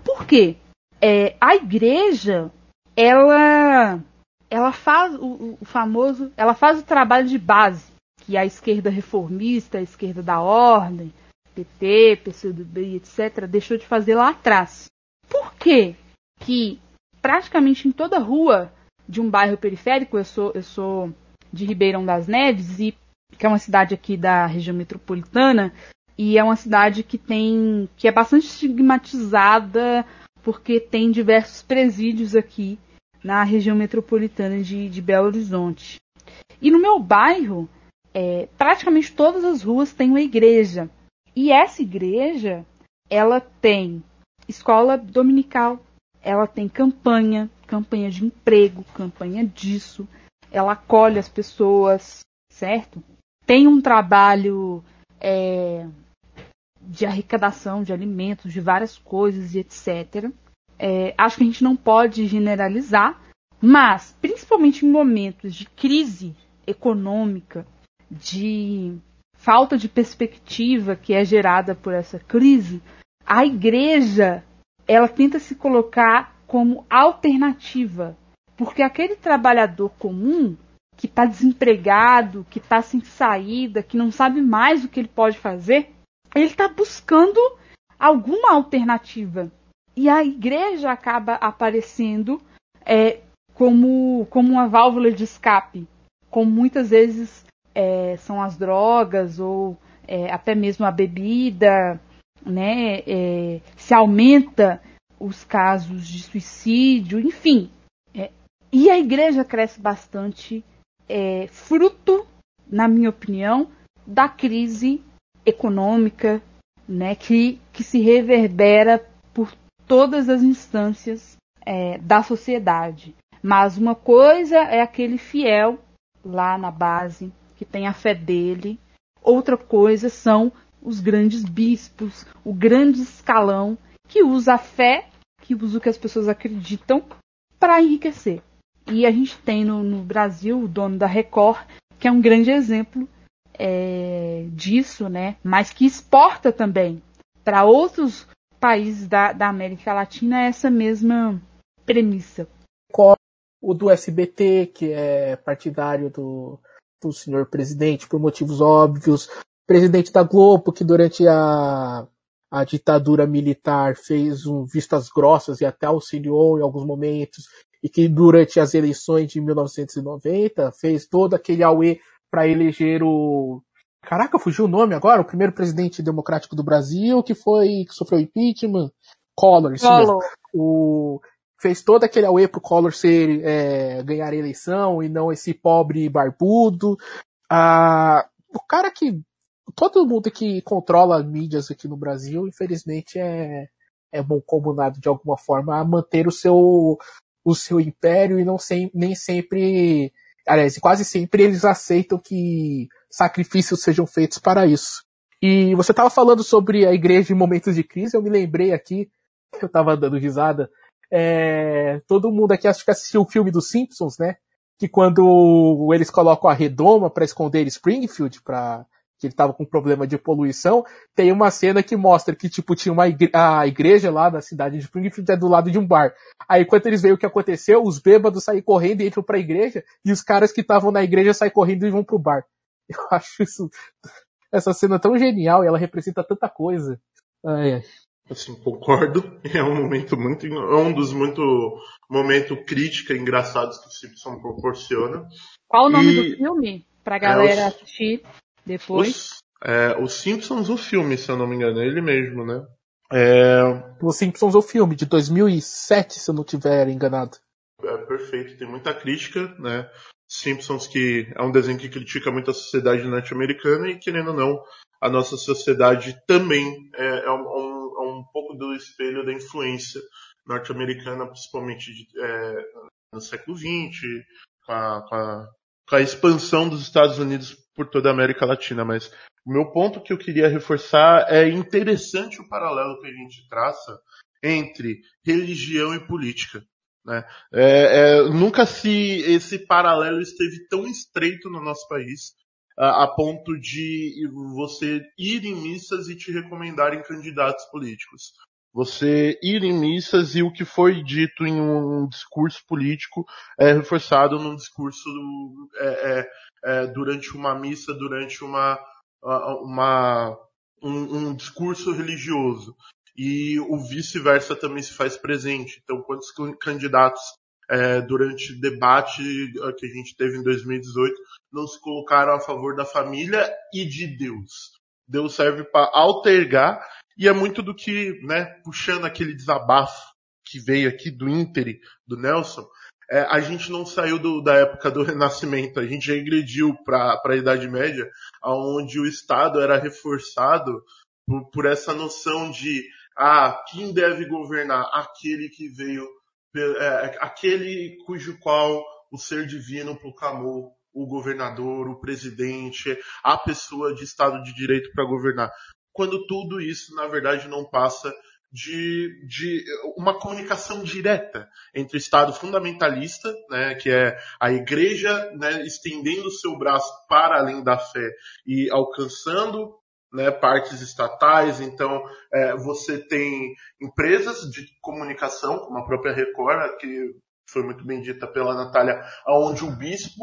Por quê? É, a igreja, ela, ela faz o, o famoso, ela faz o trabalho de base que a esquerda reformista, a esquerda da ordem, PT, PCdoB, etc., deixou de fazer lá atrás. Por quê? Que praticamente em toda rua de um bairro periférico, eu sou, eu sou de Ribeirão das Neves, e que é uma cidade aqui da região metropolitana, e é uma cidade que tem que é bastante estigmatizada porque tem diversos presídios aqui na região metropolitana de, de Belo Horizonte. E no meu bairro, é, praticamente todas as ruas têm uma igreja. E essa igreja, ela tem escola dominical, ela tem campanha, campanha de emprego, campanha disso, ela acolhe as pessoas, certo? Tem um trabalho é, de arrecadação de alimentos, de várias coisas e etc. É, acho que a gente não pode generalizar, mas principalmente em momentos de crise econômica, de falta de perspectiva que é gerada por essa crise, a igreja ela tenta se colocar como alternativa porque aquele trabalhador comum que está desempregado, que está sem saída, que não sabe mais o que ele pode fazer, ele está buscando alguma alternativa. E a igreja acaba aparecendo é, como, como uma válvula de escape, como muitas vezes é, são as drogas ou é, até mesmo a bebida, né? É, se aumenta os casos de suicídio, enfim, e a igreja cresce bastante, é, fruto, na minha opinião, da crise econômica, né, que, que se reverbera por todas as instâncias é, da sociedade. Mas uma coisa é aquele fiel lá na base, que tem a fé dele, outra coisa são os grandes bispos, o grande escalão que usa a fé, que usa o que as pessoas acreditam para enriquecer. E a gente tem no, no Brasil o dono da Record, que é um grande exemplo é, disso, né? Mas que exporta também para outros países da, da América Latina essa mesma premissa. O do SBT, que é partidário do, do senhor presidente por motivos óbvios. Presidente da Globo, que durante a, a ditadura militar fez um vistas grossas e até auxiliou em alguns momentos e que durante as eleições de 1990 fez todo aquele auê para eleger o Caraca, fugiu o nome agora, o primeiro presidente democrático do Brasil que foi que sofreu impeachment, Collor, isso Collor. Mesmo. O fez todo aquele auê pro Collor ser é, ganhar a eleição e não esse pobre barbudo. Ah, o cara que todo mundo que controla mídias aqui no Brasil, infelizmente é é bom comunado de alguma forma a manter o seu o seu império e não sem, nem sempre, aliás, quase sempre eles aceitam que sacrifícios sejam feitos para isso. E você estava falando sobre a igreja em momentos de crise, eu me lembrei aqui, eu estava dando risada, é, todo mundo aqui acho que assistiu o filme dos Simpsons, né? Que quando eles colocam a redoma para esconder Springfield, para que ele tava com problema de poluição, tem uma cena que mostra que, tipo, tinha uma igre a igreja lá da cidade de Springfield é do lado de um bar. Aí, quando eles veem o que aconteceu, os bêbados saem correndo e entram pra igreja, e os caras que estavam na igreja saem correndo e vão pro bar. Eu acho isso, essa cena tão genial e ela representa tanta coisa. Ai, ai. Assim, concordo. É um momento muito, é um dos muito momentos crítica engraçados que o Simpson proporciona. Qual o nome e... do filme? Pra galera é, os... assistir depois. Os, é, os Simpsons, o filme, se eu não me engano, é ele mesmo, né? É... Os Simpsons, o filme, de 2007, se eu não tiver enganado. É perfeito, tem muita crítica, né? Simpsons, que é um desenho que critica muito a sociedade norte-americana e, querendo ou não, a nossa sociedade também é, é, um, é um, pouco do espelho da influência norte-americana, principalmente de, é, no século XX, com a, com, a, com a expansão dos Estados Unidos por toda a América Latina. Mas o meu ponto que eu queria reforçar é interessante o paralelo que a gente traça entre religião e política. Né? É, é, nunca se esse paralelo esteve tão estreito no nosso país a, a, ponto de você ir em missas e te recomendarem candidatos políticos. Você ir em missas e o que foi dito em um discurso político é reforçado num discurso é, é, é, durante uma missa, durante uma, uma um, um discurso religioso e o vice-versa também se faz presente. Então, quantos candidatos é, durante debate é, que a gente teve em 2018 não se colocaram a favor da família e de Deus? Deus serve para altergar e é muito do que, né, puxando aquele desabafo que veio aqui do Inter, do Nelson, é, a gente não saiu do, da época do Renascimento, a gente já regrediu para a Idade Média, onde o Estado era reforçado por, por essa noção de ah, quem deve governar? Aquele que veio, é, aquele cujo qual o ser divino proclamou o governador, o presidente, a pessoa de Estado de Direito para governar. Quando tudo isso, na verdade, não passa de, de, uma comunicação direta entre o Estado fundamentalista, né, que é a Igreja né, estendendo seu braço para além da fé e alcançando né, partes estatais, então é, você tem empresas de comunicação, como a própria Record, que foi muito bem dita pela Natália, onde o bispo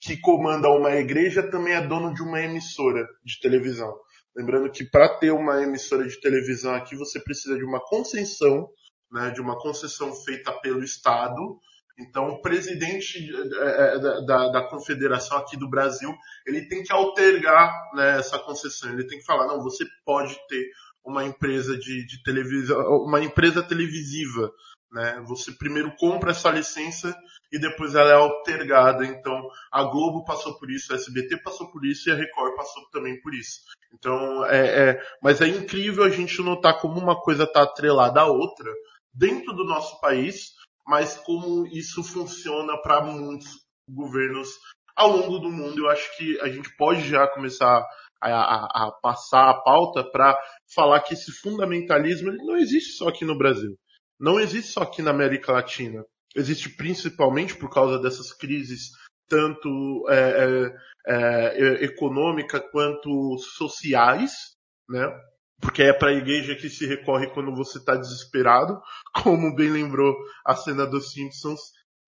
que comanda uma igreja também é dono de uma emissora de televisão. Lembrando que para ter uma emissora de televisão aqui você precisa de uma concessão, né, de uma concessão feita pelo Estado, então, o presidente é, é, da, da, confederação aqui do Brasil, ele tem que altergar né, essa concessão. Ele tem que falar, não, você pode ter uma empresa de, de televisão, uma empresa televisiva. Né? Você primeiro compra essa licença e depois ela é altergada. Então, a Globo passou por isso, a SBT passou por isso e a Record passou também por isso. Então, é, é mas é incrível a gente notar como uma coisa está atrelada à outra dentro do nosso país mas como isso funciona para muitos governos ao longo do mundo. Eu acho que a gente pode já começar a, a, a passar a pauta para falar que esse fundamentalismo não existe só aqui no Brasil, não existe só aqui na América Latina. Existe principalmente por causa dessas crises tanto é, é, é, econômica quanto sociais, né? porque é para a igreja que se recorre quando você está desesperado, como bem lembrou a cena dos Simpsons,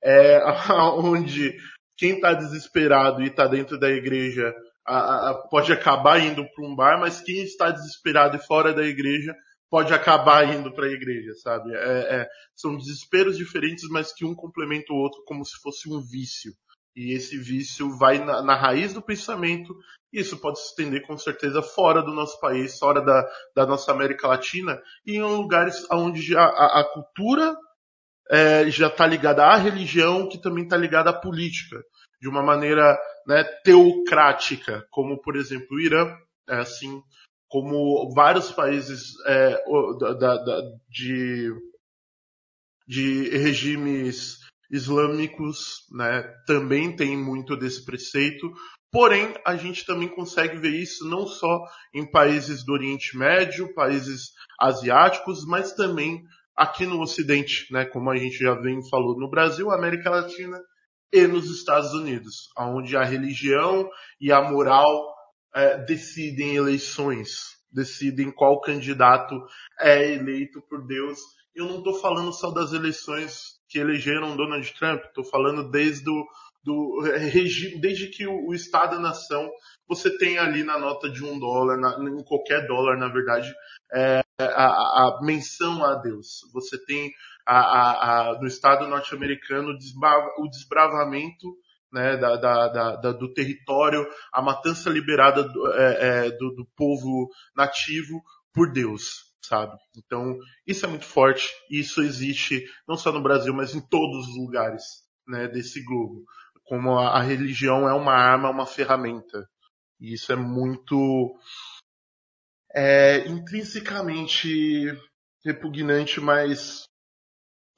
é onde quem está desesperado e está dentro da igreja a, a, pode acabar indo para um bar, mas quem está desesperado e fora da igreja pode acabar indo para a igreja, sabe? É, é, são desesperos diferentes, mas que um complementa o outro como se fosse um vício. E esse vício vai na, na, raiz do pensamento, e isso pode se estender com certeza fora do nosso país, fora da, da nossa América Latina, e em lugares onde a, a, a cultura é, já está ligada à religião, que também está ligada à política, de uma maneira né, teocrática, como por exemplo o Irã, é assim como vários países é, da, da, de, de regimes islâmicos né, também tem muito desse preceito, porém a gente também consegue ver isso não só em países do Oriente Médio, países asiáticos, mas também aqui no Ocidente, né, como a gente já vem falou no Brasil, América Latina e nos Estados Unidos, onde a religião e a moral é, decidem eleições, decidem qual candidato é eleito por Deus. Eu não estou falando só das eleições que elegeram Donald Trump, estou falando desde o do desde que o, o Estado-nação você tem ali na nota de um dólar, na, em qualquer dólar, na verdade, é, a, a, menção a Deus. Você tem a, a no Estado norte-americano o desbravamento né, da, da, da, do território, a matança liberada do, é, é, do, do povo nativo por Deus, sabe? Então, isso é muito forte, isso existe não só no Brasil, mas em todos os lugares né, desse globo. Como a, a religião é uma arma, uma ferramenta. E isso é muito é, intrinsecamente repugnante, mas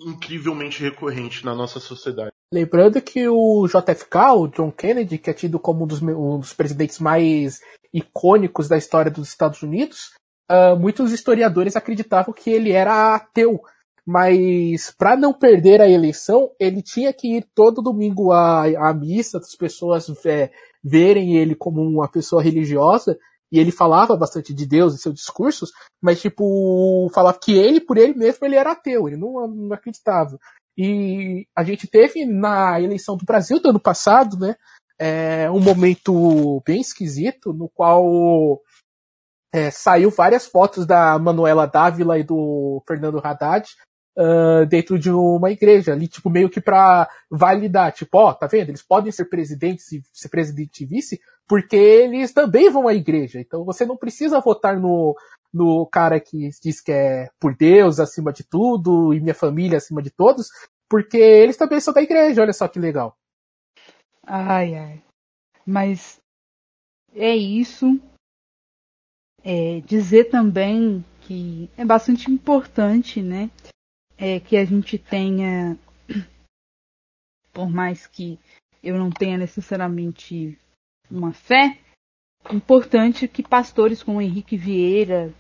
incrivelmente recorrente na nossa sociedade. Lembrando que o JFK, o John Kennedy, que é tido como um dos, um dos presidentes mais icônicos da história dos Estados Unidos, uh, muitos historiadores acreditavam que ele era ateu. Mas para não perder a eleição, ele tinha que ir todo domingo à, à missa, as pessoas é, verem ele como uma pessoa religiosa, e ele falava bastante de Deus em seus discursos, mas tipo, falava que ele, por ele mesmo, ele era ateu, ele não, não acreditava. E a gente teve na eleição do Brasil do ano passado, né, é, um momento bem esquisito, no qual é, saiu várias fotos da Manuela Dávila e do Fernando Haddad uh, dentro de uma igreja, ali, tipo, meio que para validar, tipo, ó, oh, tá vendo? Eles podem ser presidentes e ser presidente e vice, porque eles também vão à igreja. Então você não precisa votar no, no cara que diz que é por Deus acima de tudo e minha família acima de todos, porque eles também são da igreja, olha só que legal. Ai, ai. Mas é isso. É, dizer também que é bastante importante, né? é, que a gente tenha, por mais que eu não tenha necessariamente uma fé, importante que pastores como Henrique Vieira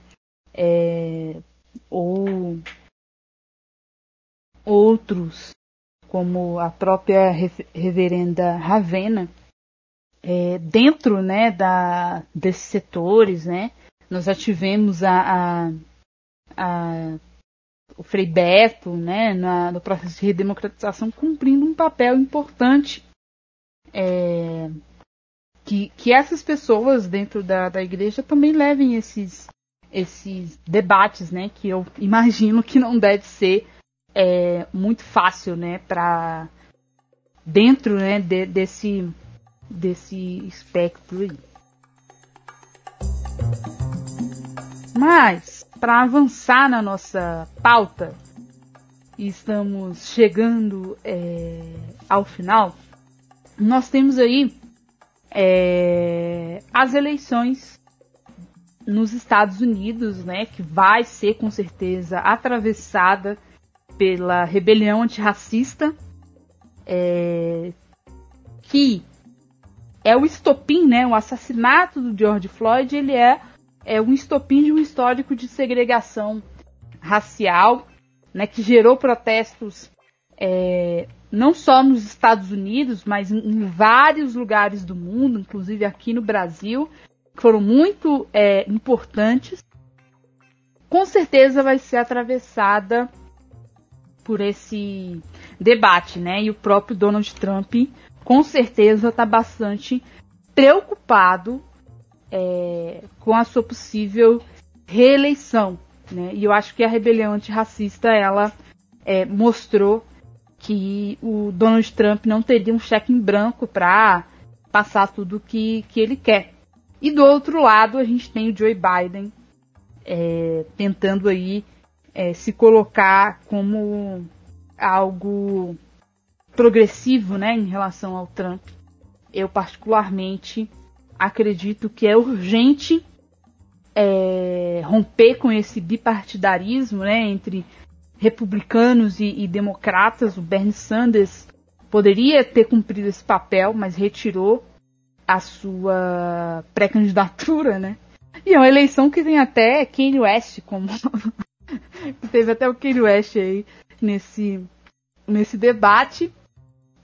é, ou outros, como a própria reverenda Ravena, é, dentro né, da, desses setores, né, nós já tivemos a, a, a o Frei Beto, né, na, no processo de redemocratização, cumprindo um papel importante é, que, que essas pessoas dentro da, da igreja também levem esses, esses debates, né, que eu imagino que não deve ser é, muito fácil, né, para dentro, né, de, desse desse espectro aí. Mas para avançar na nossa pauta, estamos chegando é, ao final, nós temos aí é, as eleições nos Estados Unidos, né, que vai ser com certeza atravessada pela rebelião antirracista, é, que é o estopim, né, o assassinato do George Floyd, ele é é um estopim de um histórico de segregação racial, né, que gerou protestos é, não só nos Estados Unidos, mas em, vários lugares do mundo, inclusive aqui no Brasil, que foram muito é, importantes. Com certeza vai ser atravessada por esse debate, né? E o próprio Donald Trump, com certeza, está bastante preocupado é, com a sua possível reeleição. Né? E eu acho que a rebelião antirracista ela é, mostrou que o Donald Trump não teria um cheque em branco para passar tudo que, que ele quer. E do outro lado a gente tem o Joe Biden é, tentando aí é, se colocar como algo progressivo né, em relação ao Trump. Eu particularmente acredito que é urgente é, romper com esse bipartidarismo né, entre republicanos e, e, democratas. O Bernie Sanders poderia ter cumprido esse papel, mas retirou a sua pré-candidatura, né? E é uma eleição que tem até Kanye West como teve até o Kanye West aí nesse nesse debate.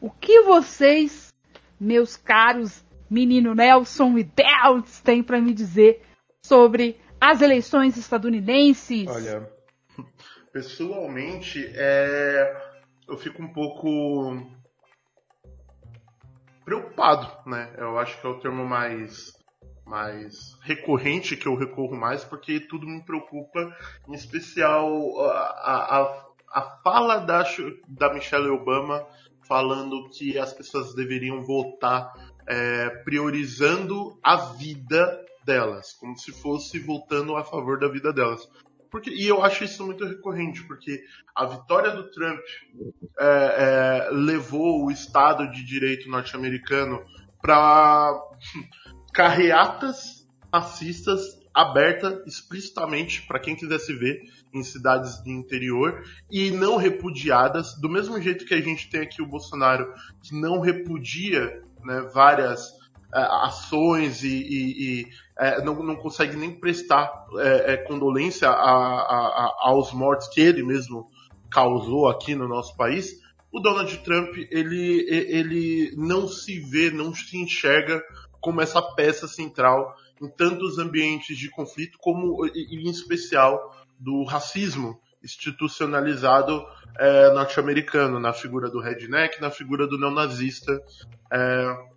O que vocês, meus caros menino Nelson e Deltz tem para me dizer sobre as eleições estadunidenses? Olha, pessoalmente, é... eu fico um pouco preocupado, né? Eu acho que é o termo mais mais recorrente que eu recorro mais, porque tudo me preocupa, em especial a, a, a fala da, da Michelle Obama falando que as pessoas deveriam votar é, priorizando a vida delas, como se fosse votando a favor da vida delas. Porque, e eu acho isso muito recorrente, porque a vitória do Trump é, é, levou o Estado de Direito norte-americano para carreatas racistas aberta explicitamente para quem quisesse ver em cidades do interior e não repudiadas, do mesmo jeito que a gente tem aqui o Bolsonaro que não repudia né, várias ações e, e, e é, não, não, consegue nem prestar é, é condolência a, a, aos mortos que ele mesmo causou aqui no nosso país, o Donald Trump ele, ele não se vê, não se enxerga como essa peça central em tantos ambientes de conflito, como em especial do racismo institucionalizado é, norte-americano, na figura do redneck, na figura do neonazista. É,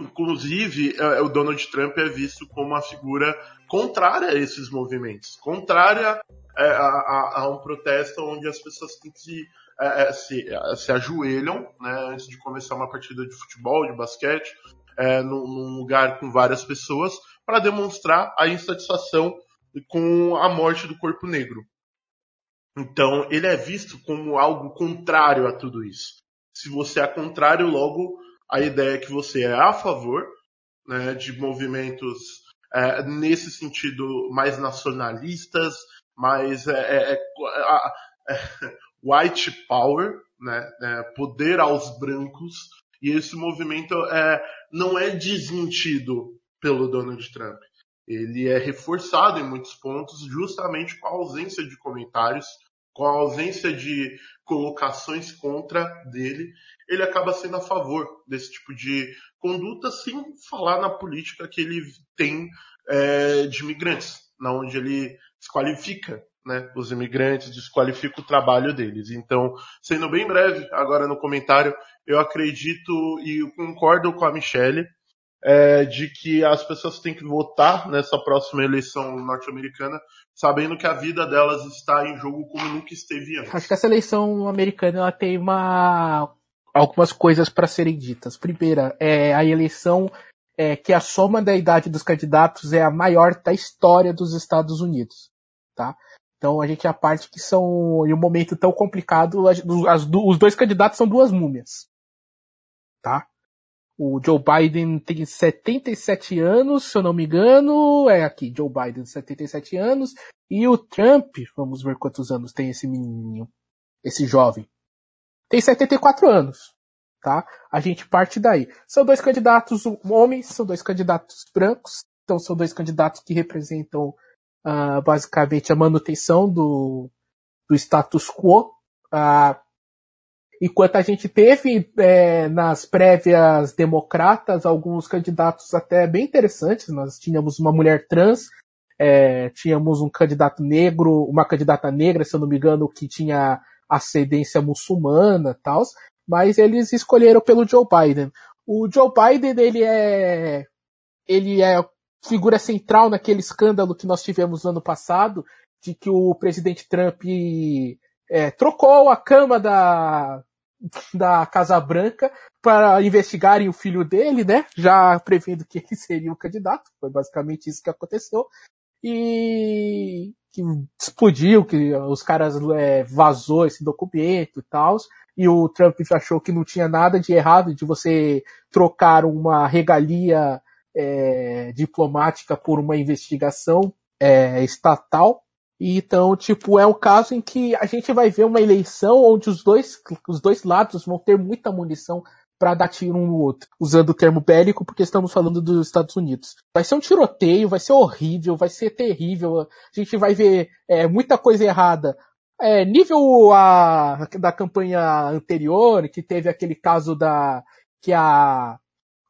inclusive, é, o Donald Trump é visto como uma figura contrária a esses movimentos, contrária é, a, a, a, um protesto onde as pessoas têm que é, é, se, se ajoelham né, antes de começar uma partida de futebol, de basquete, é, num, num lugar com várias pessoas para demonstrar a insatisfação com a morte do corpo negro. Então, ele é visto como algo contrário a tudo isso. Se você é contrário, logo a ideia é que você é a favor né, de movimentos é, nesse sentido mais nacionalistas, mais é, é, é, é white power, né, poder aos brancos, e esse movimento é, não é desmentido pelo Donald Trump. Ele é reforçado em muitos pontos justamente com a ausência de comentários, com a ausência de colocações contra dele. Ele acaba sendo a favor desse tipo de conduta sem falar na política que ele tem é, de imigrantes, na onde ele desqualifica né, os imigrantes, desqualifica o trabalho deles. Então, sendo bem breve agora no comentário, eu acredito e concordo com a Michelle é, de que as pessoas têm que votar nessa próxima eleição norte-americana, sabendo que a vida delas está em jogo como nunca esteve antes. Acho que essa eleição americana ela tem uma algumas coisas para serem ditas. Primeira, é a eleição é, que a soma da idade dos candidatos é a maior da história dos Estados Unidos, tá? Então a gente é a parte que são em um momento tão complicado, as, as, os dois candidatos são duas múmias, tá? O Joe Biden tem 77 anos, se eu não me engano. É aqui, Joe Biden, 77 anos. E o Trump, vamos ver quantos anos tem esse menininho, esse jovem. Tem 74 anos, tá? A gente parte daí. São dois candidatos homens, são dois candidatos brancos. Então são dois candidatos que representam uh, basicamente a manutenção do, do status quo. Uh, Enquanto a gente teve é, nas prévias democratas alguns candidatos até bem interessantes, nós tínhamos uma mulher trans, é, tínhamos um candidato negro, uma candidata negra, se eu não me engano, que tinha ascendência muçulmana tal, mas eles escolheram pelo Joe Biden. O Joe Biden, ele é, ele é figura central naquele escândalo que nós tivemos no ano passado, de que o presidente Trump é, trocou a cama da, da Casa Branca para investigarem o filho dele, né? Já prevendo que ele seria o candidato. Foi basicamente isso que aconteceu. E que explodiu, que os caras é, vazou esse documento e tal. E o Trump achou que não tinha nada de errado de você trocar uma regalia é, diplomática por uma investigação é, estatal. Então, tipo, é um caso em que a gente vai ver uma eleição onde os dois, os dois lados vão ter muita munição para dar tiro um no outro, usando o termo bélico porque estamos falando dos Estados Unidos. Vai ser um tiroteio, vai ser horrível, vai ser terrível. A gente vai ver é, muita coisa errada. É, nível a, da campanha anterior, que teve aquele caso da que a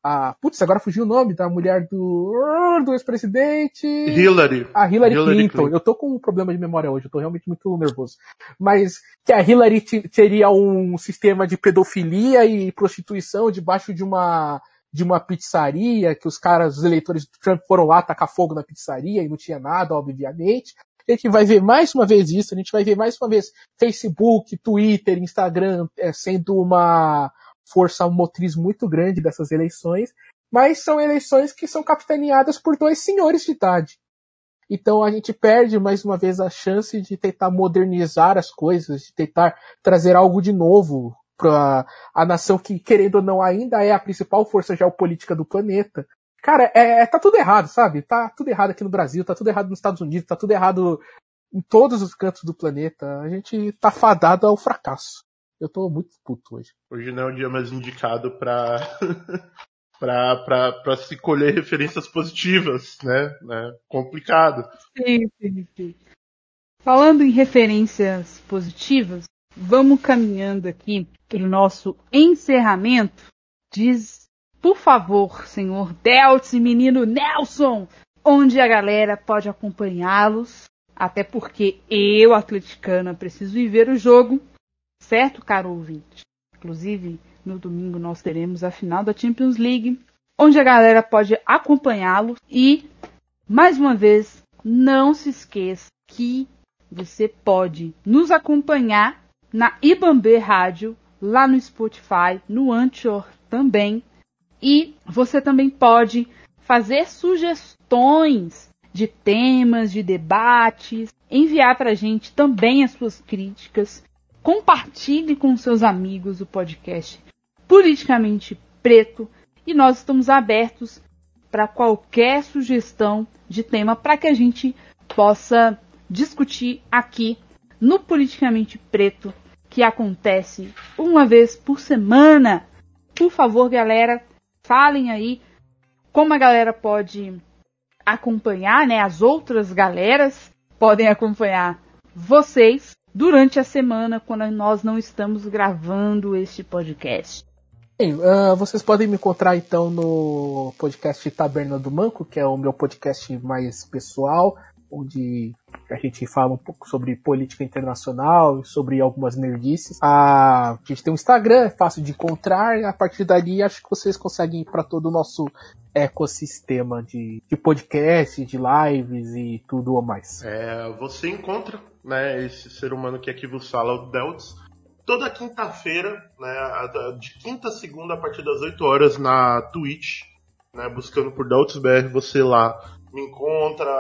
a. Putz, agora fugiu o nome da mulher do. do ex-presidente. Hillary. A Hillary, Hillary Clinton. Clinton. Eu tô com um problema de memória hoje, eu tô realmente muito nervoso. Mas que a Hillary te- teria um sistema de pedofilia e prostituição debaixo de uma de uma pizzaria, que os caras, os eleitores do Trump foram lá tacar fogo na pizzaria e não tinha nada, obviamente. A gente vai ver mais uma vez isso, a gente vai ver mais uma vez Facebook, Twitter, Instagram é, sendo uma força motriz muito grande dessas eleições, mas são eleições que são capitaneadas por dois senhores de idade. Então a gente perde mais uma vez a chance de tentar modernizar as coisas, de tentar trazer algo de novo para a nação que, querendo ou não, ainda é a principal força geopolítica do planeta. Cara, é, tá tudo errado, sabe? Tá tudo errado aqui no Brasil, tá tudo errado nos Estados Unidos, tá tudo errado em todos os cantos do planeta. A gente tá fadado ao fracasso. Eu tô muito puto hoje. Hoje não é o dia mais indicado para para se colher referências positivas, né? né? Complicado. Sim, sim, sim. Falando em referências positivas, vamos caminhando aqui para o nosso encerramento. Diz, por favor, senhor Deltz e menino Nelson, onde a galera pode acompanhá-los. Até porque eu, atleticana, preciso ir ver o jogo. Certo, caro ouvinte? Inclusive, no domingo nós teremos a final da Champions League, onde a galera pode acompanhá-lo. E, mais uma vez, não se esqueça que você pode nos acompanhar na Ibambe Rádio, lá no Spotify, no Anchor também. E você também pode fazer sugestões de temas, de debates, enviar para a gente também as suas críticas. Compartilhe com seus amigos o podcast Politicamente Preto e nós estamos abertos para qualquer sugestão de tema para que a gente possa discutir aqui no Politicamente Preto, que acontece uma vez por semana. Por favor, galera, falem aí como a galera pode acompanhar, né? As outras galeras podem acompanhar vocês durante a semana quando nós não estamos gravando este podcast. Bem, uh, vocês podem me encontrar então no podcast Taberna do Manco, que é o meu podcast mais pessoal, onde a gente fala um pouco sobre política internacional, sobre algumas nerdices. A gente tem um Instagram, é fácil de encontrar, a partir dali acho que vocês conseguem ir para todo o nosso ecossistema de, de podcast, de lives e tudo o mais. É, você encontra né, esse ser humano que aqui vos fala, o Deltz, toda quinta-feira, né, de quinta a segunda, a partir das 8 horas, na Twitch, né, buscando por DeltzBR, você lá me encontra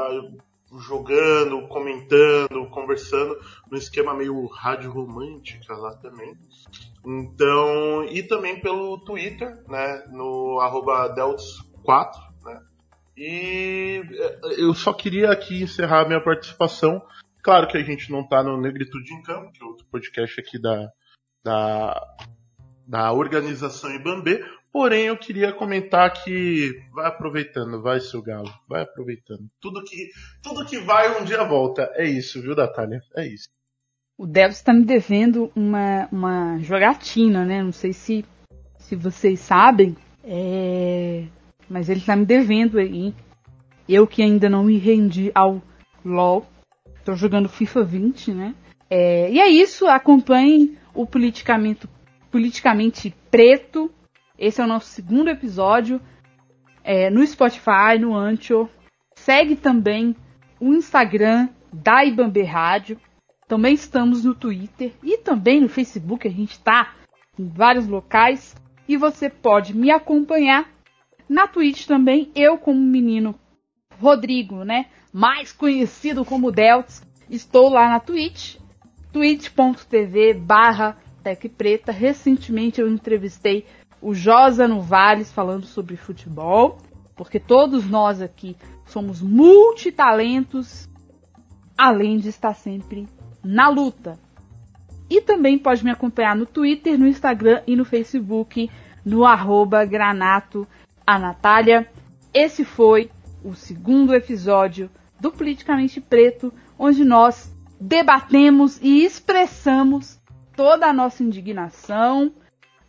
jogando, comentando, conversando, no esquema meio rádio romântica lá também. Então, e também pelo Twitter, né, no arroba Deltz4, né, e eu só queria aqui encerrar minha participação Claro que a gente não tá no Negritude em Campo, que é outro podcast aqui da, da, da organização Ibambe. Porém, eu queria comentar que vai aproveitando, vai, seu galo, vai aproveitando. Tudo que, tudo que vai um dia volta. É isso, viu, Natália? É isso. O Devs está me devendo uma, uma jogatina, né? Não sei se, se vocês sabem, é... mas ele está me devendo aí. Eu que ainda não me rendi ao LoL, Tô jogando FIFA 20, né? É, e é isso, acompanhem o politicamente, politicamente Preto. Esse é o nosso segundo episódio. É, no Spotify, no Anchor. Segue também o Instagram da Ibambe Rádio. Também estamos no Twitter e também no Facebook. A gente está em vários locais. E você pode me acompanhar na Twitch também. Eu, como menino Rodrigo, né? mais conhecido como Delts. Estou lá na Twitch, twitch.tv barra. Recentemente eu entrevistei o Josa Novales falando sobre futebol, porque todos nós aqui somos multitalentos, além de estar sempre na luta. E também pode me acompanhar no Twitter, no Instagram e no Facebook, no arroba Granato a Natália. Esse foi o segundo episódio do Politicamente Preto, onde nós debatemos e expressamos toda a nossa indignação,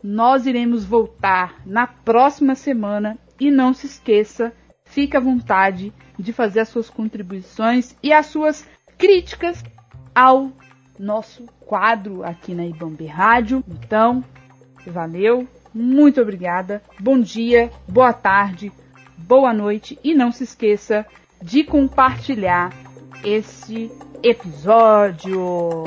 Nós iremos voltar na próxima semana e não se esqueça, fique à vontade de fazer as suas contribuições e as suas críticas ao nosso quadro aqui na Ibambe Rádio. Então, valeu, muito obrigada, bom dia, boa tarde, boa noite e não se esqueça de compartilhar esse episódio.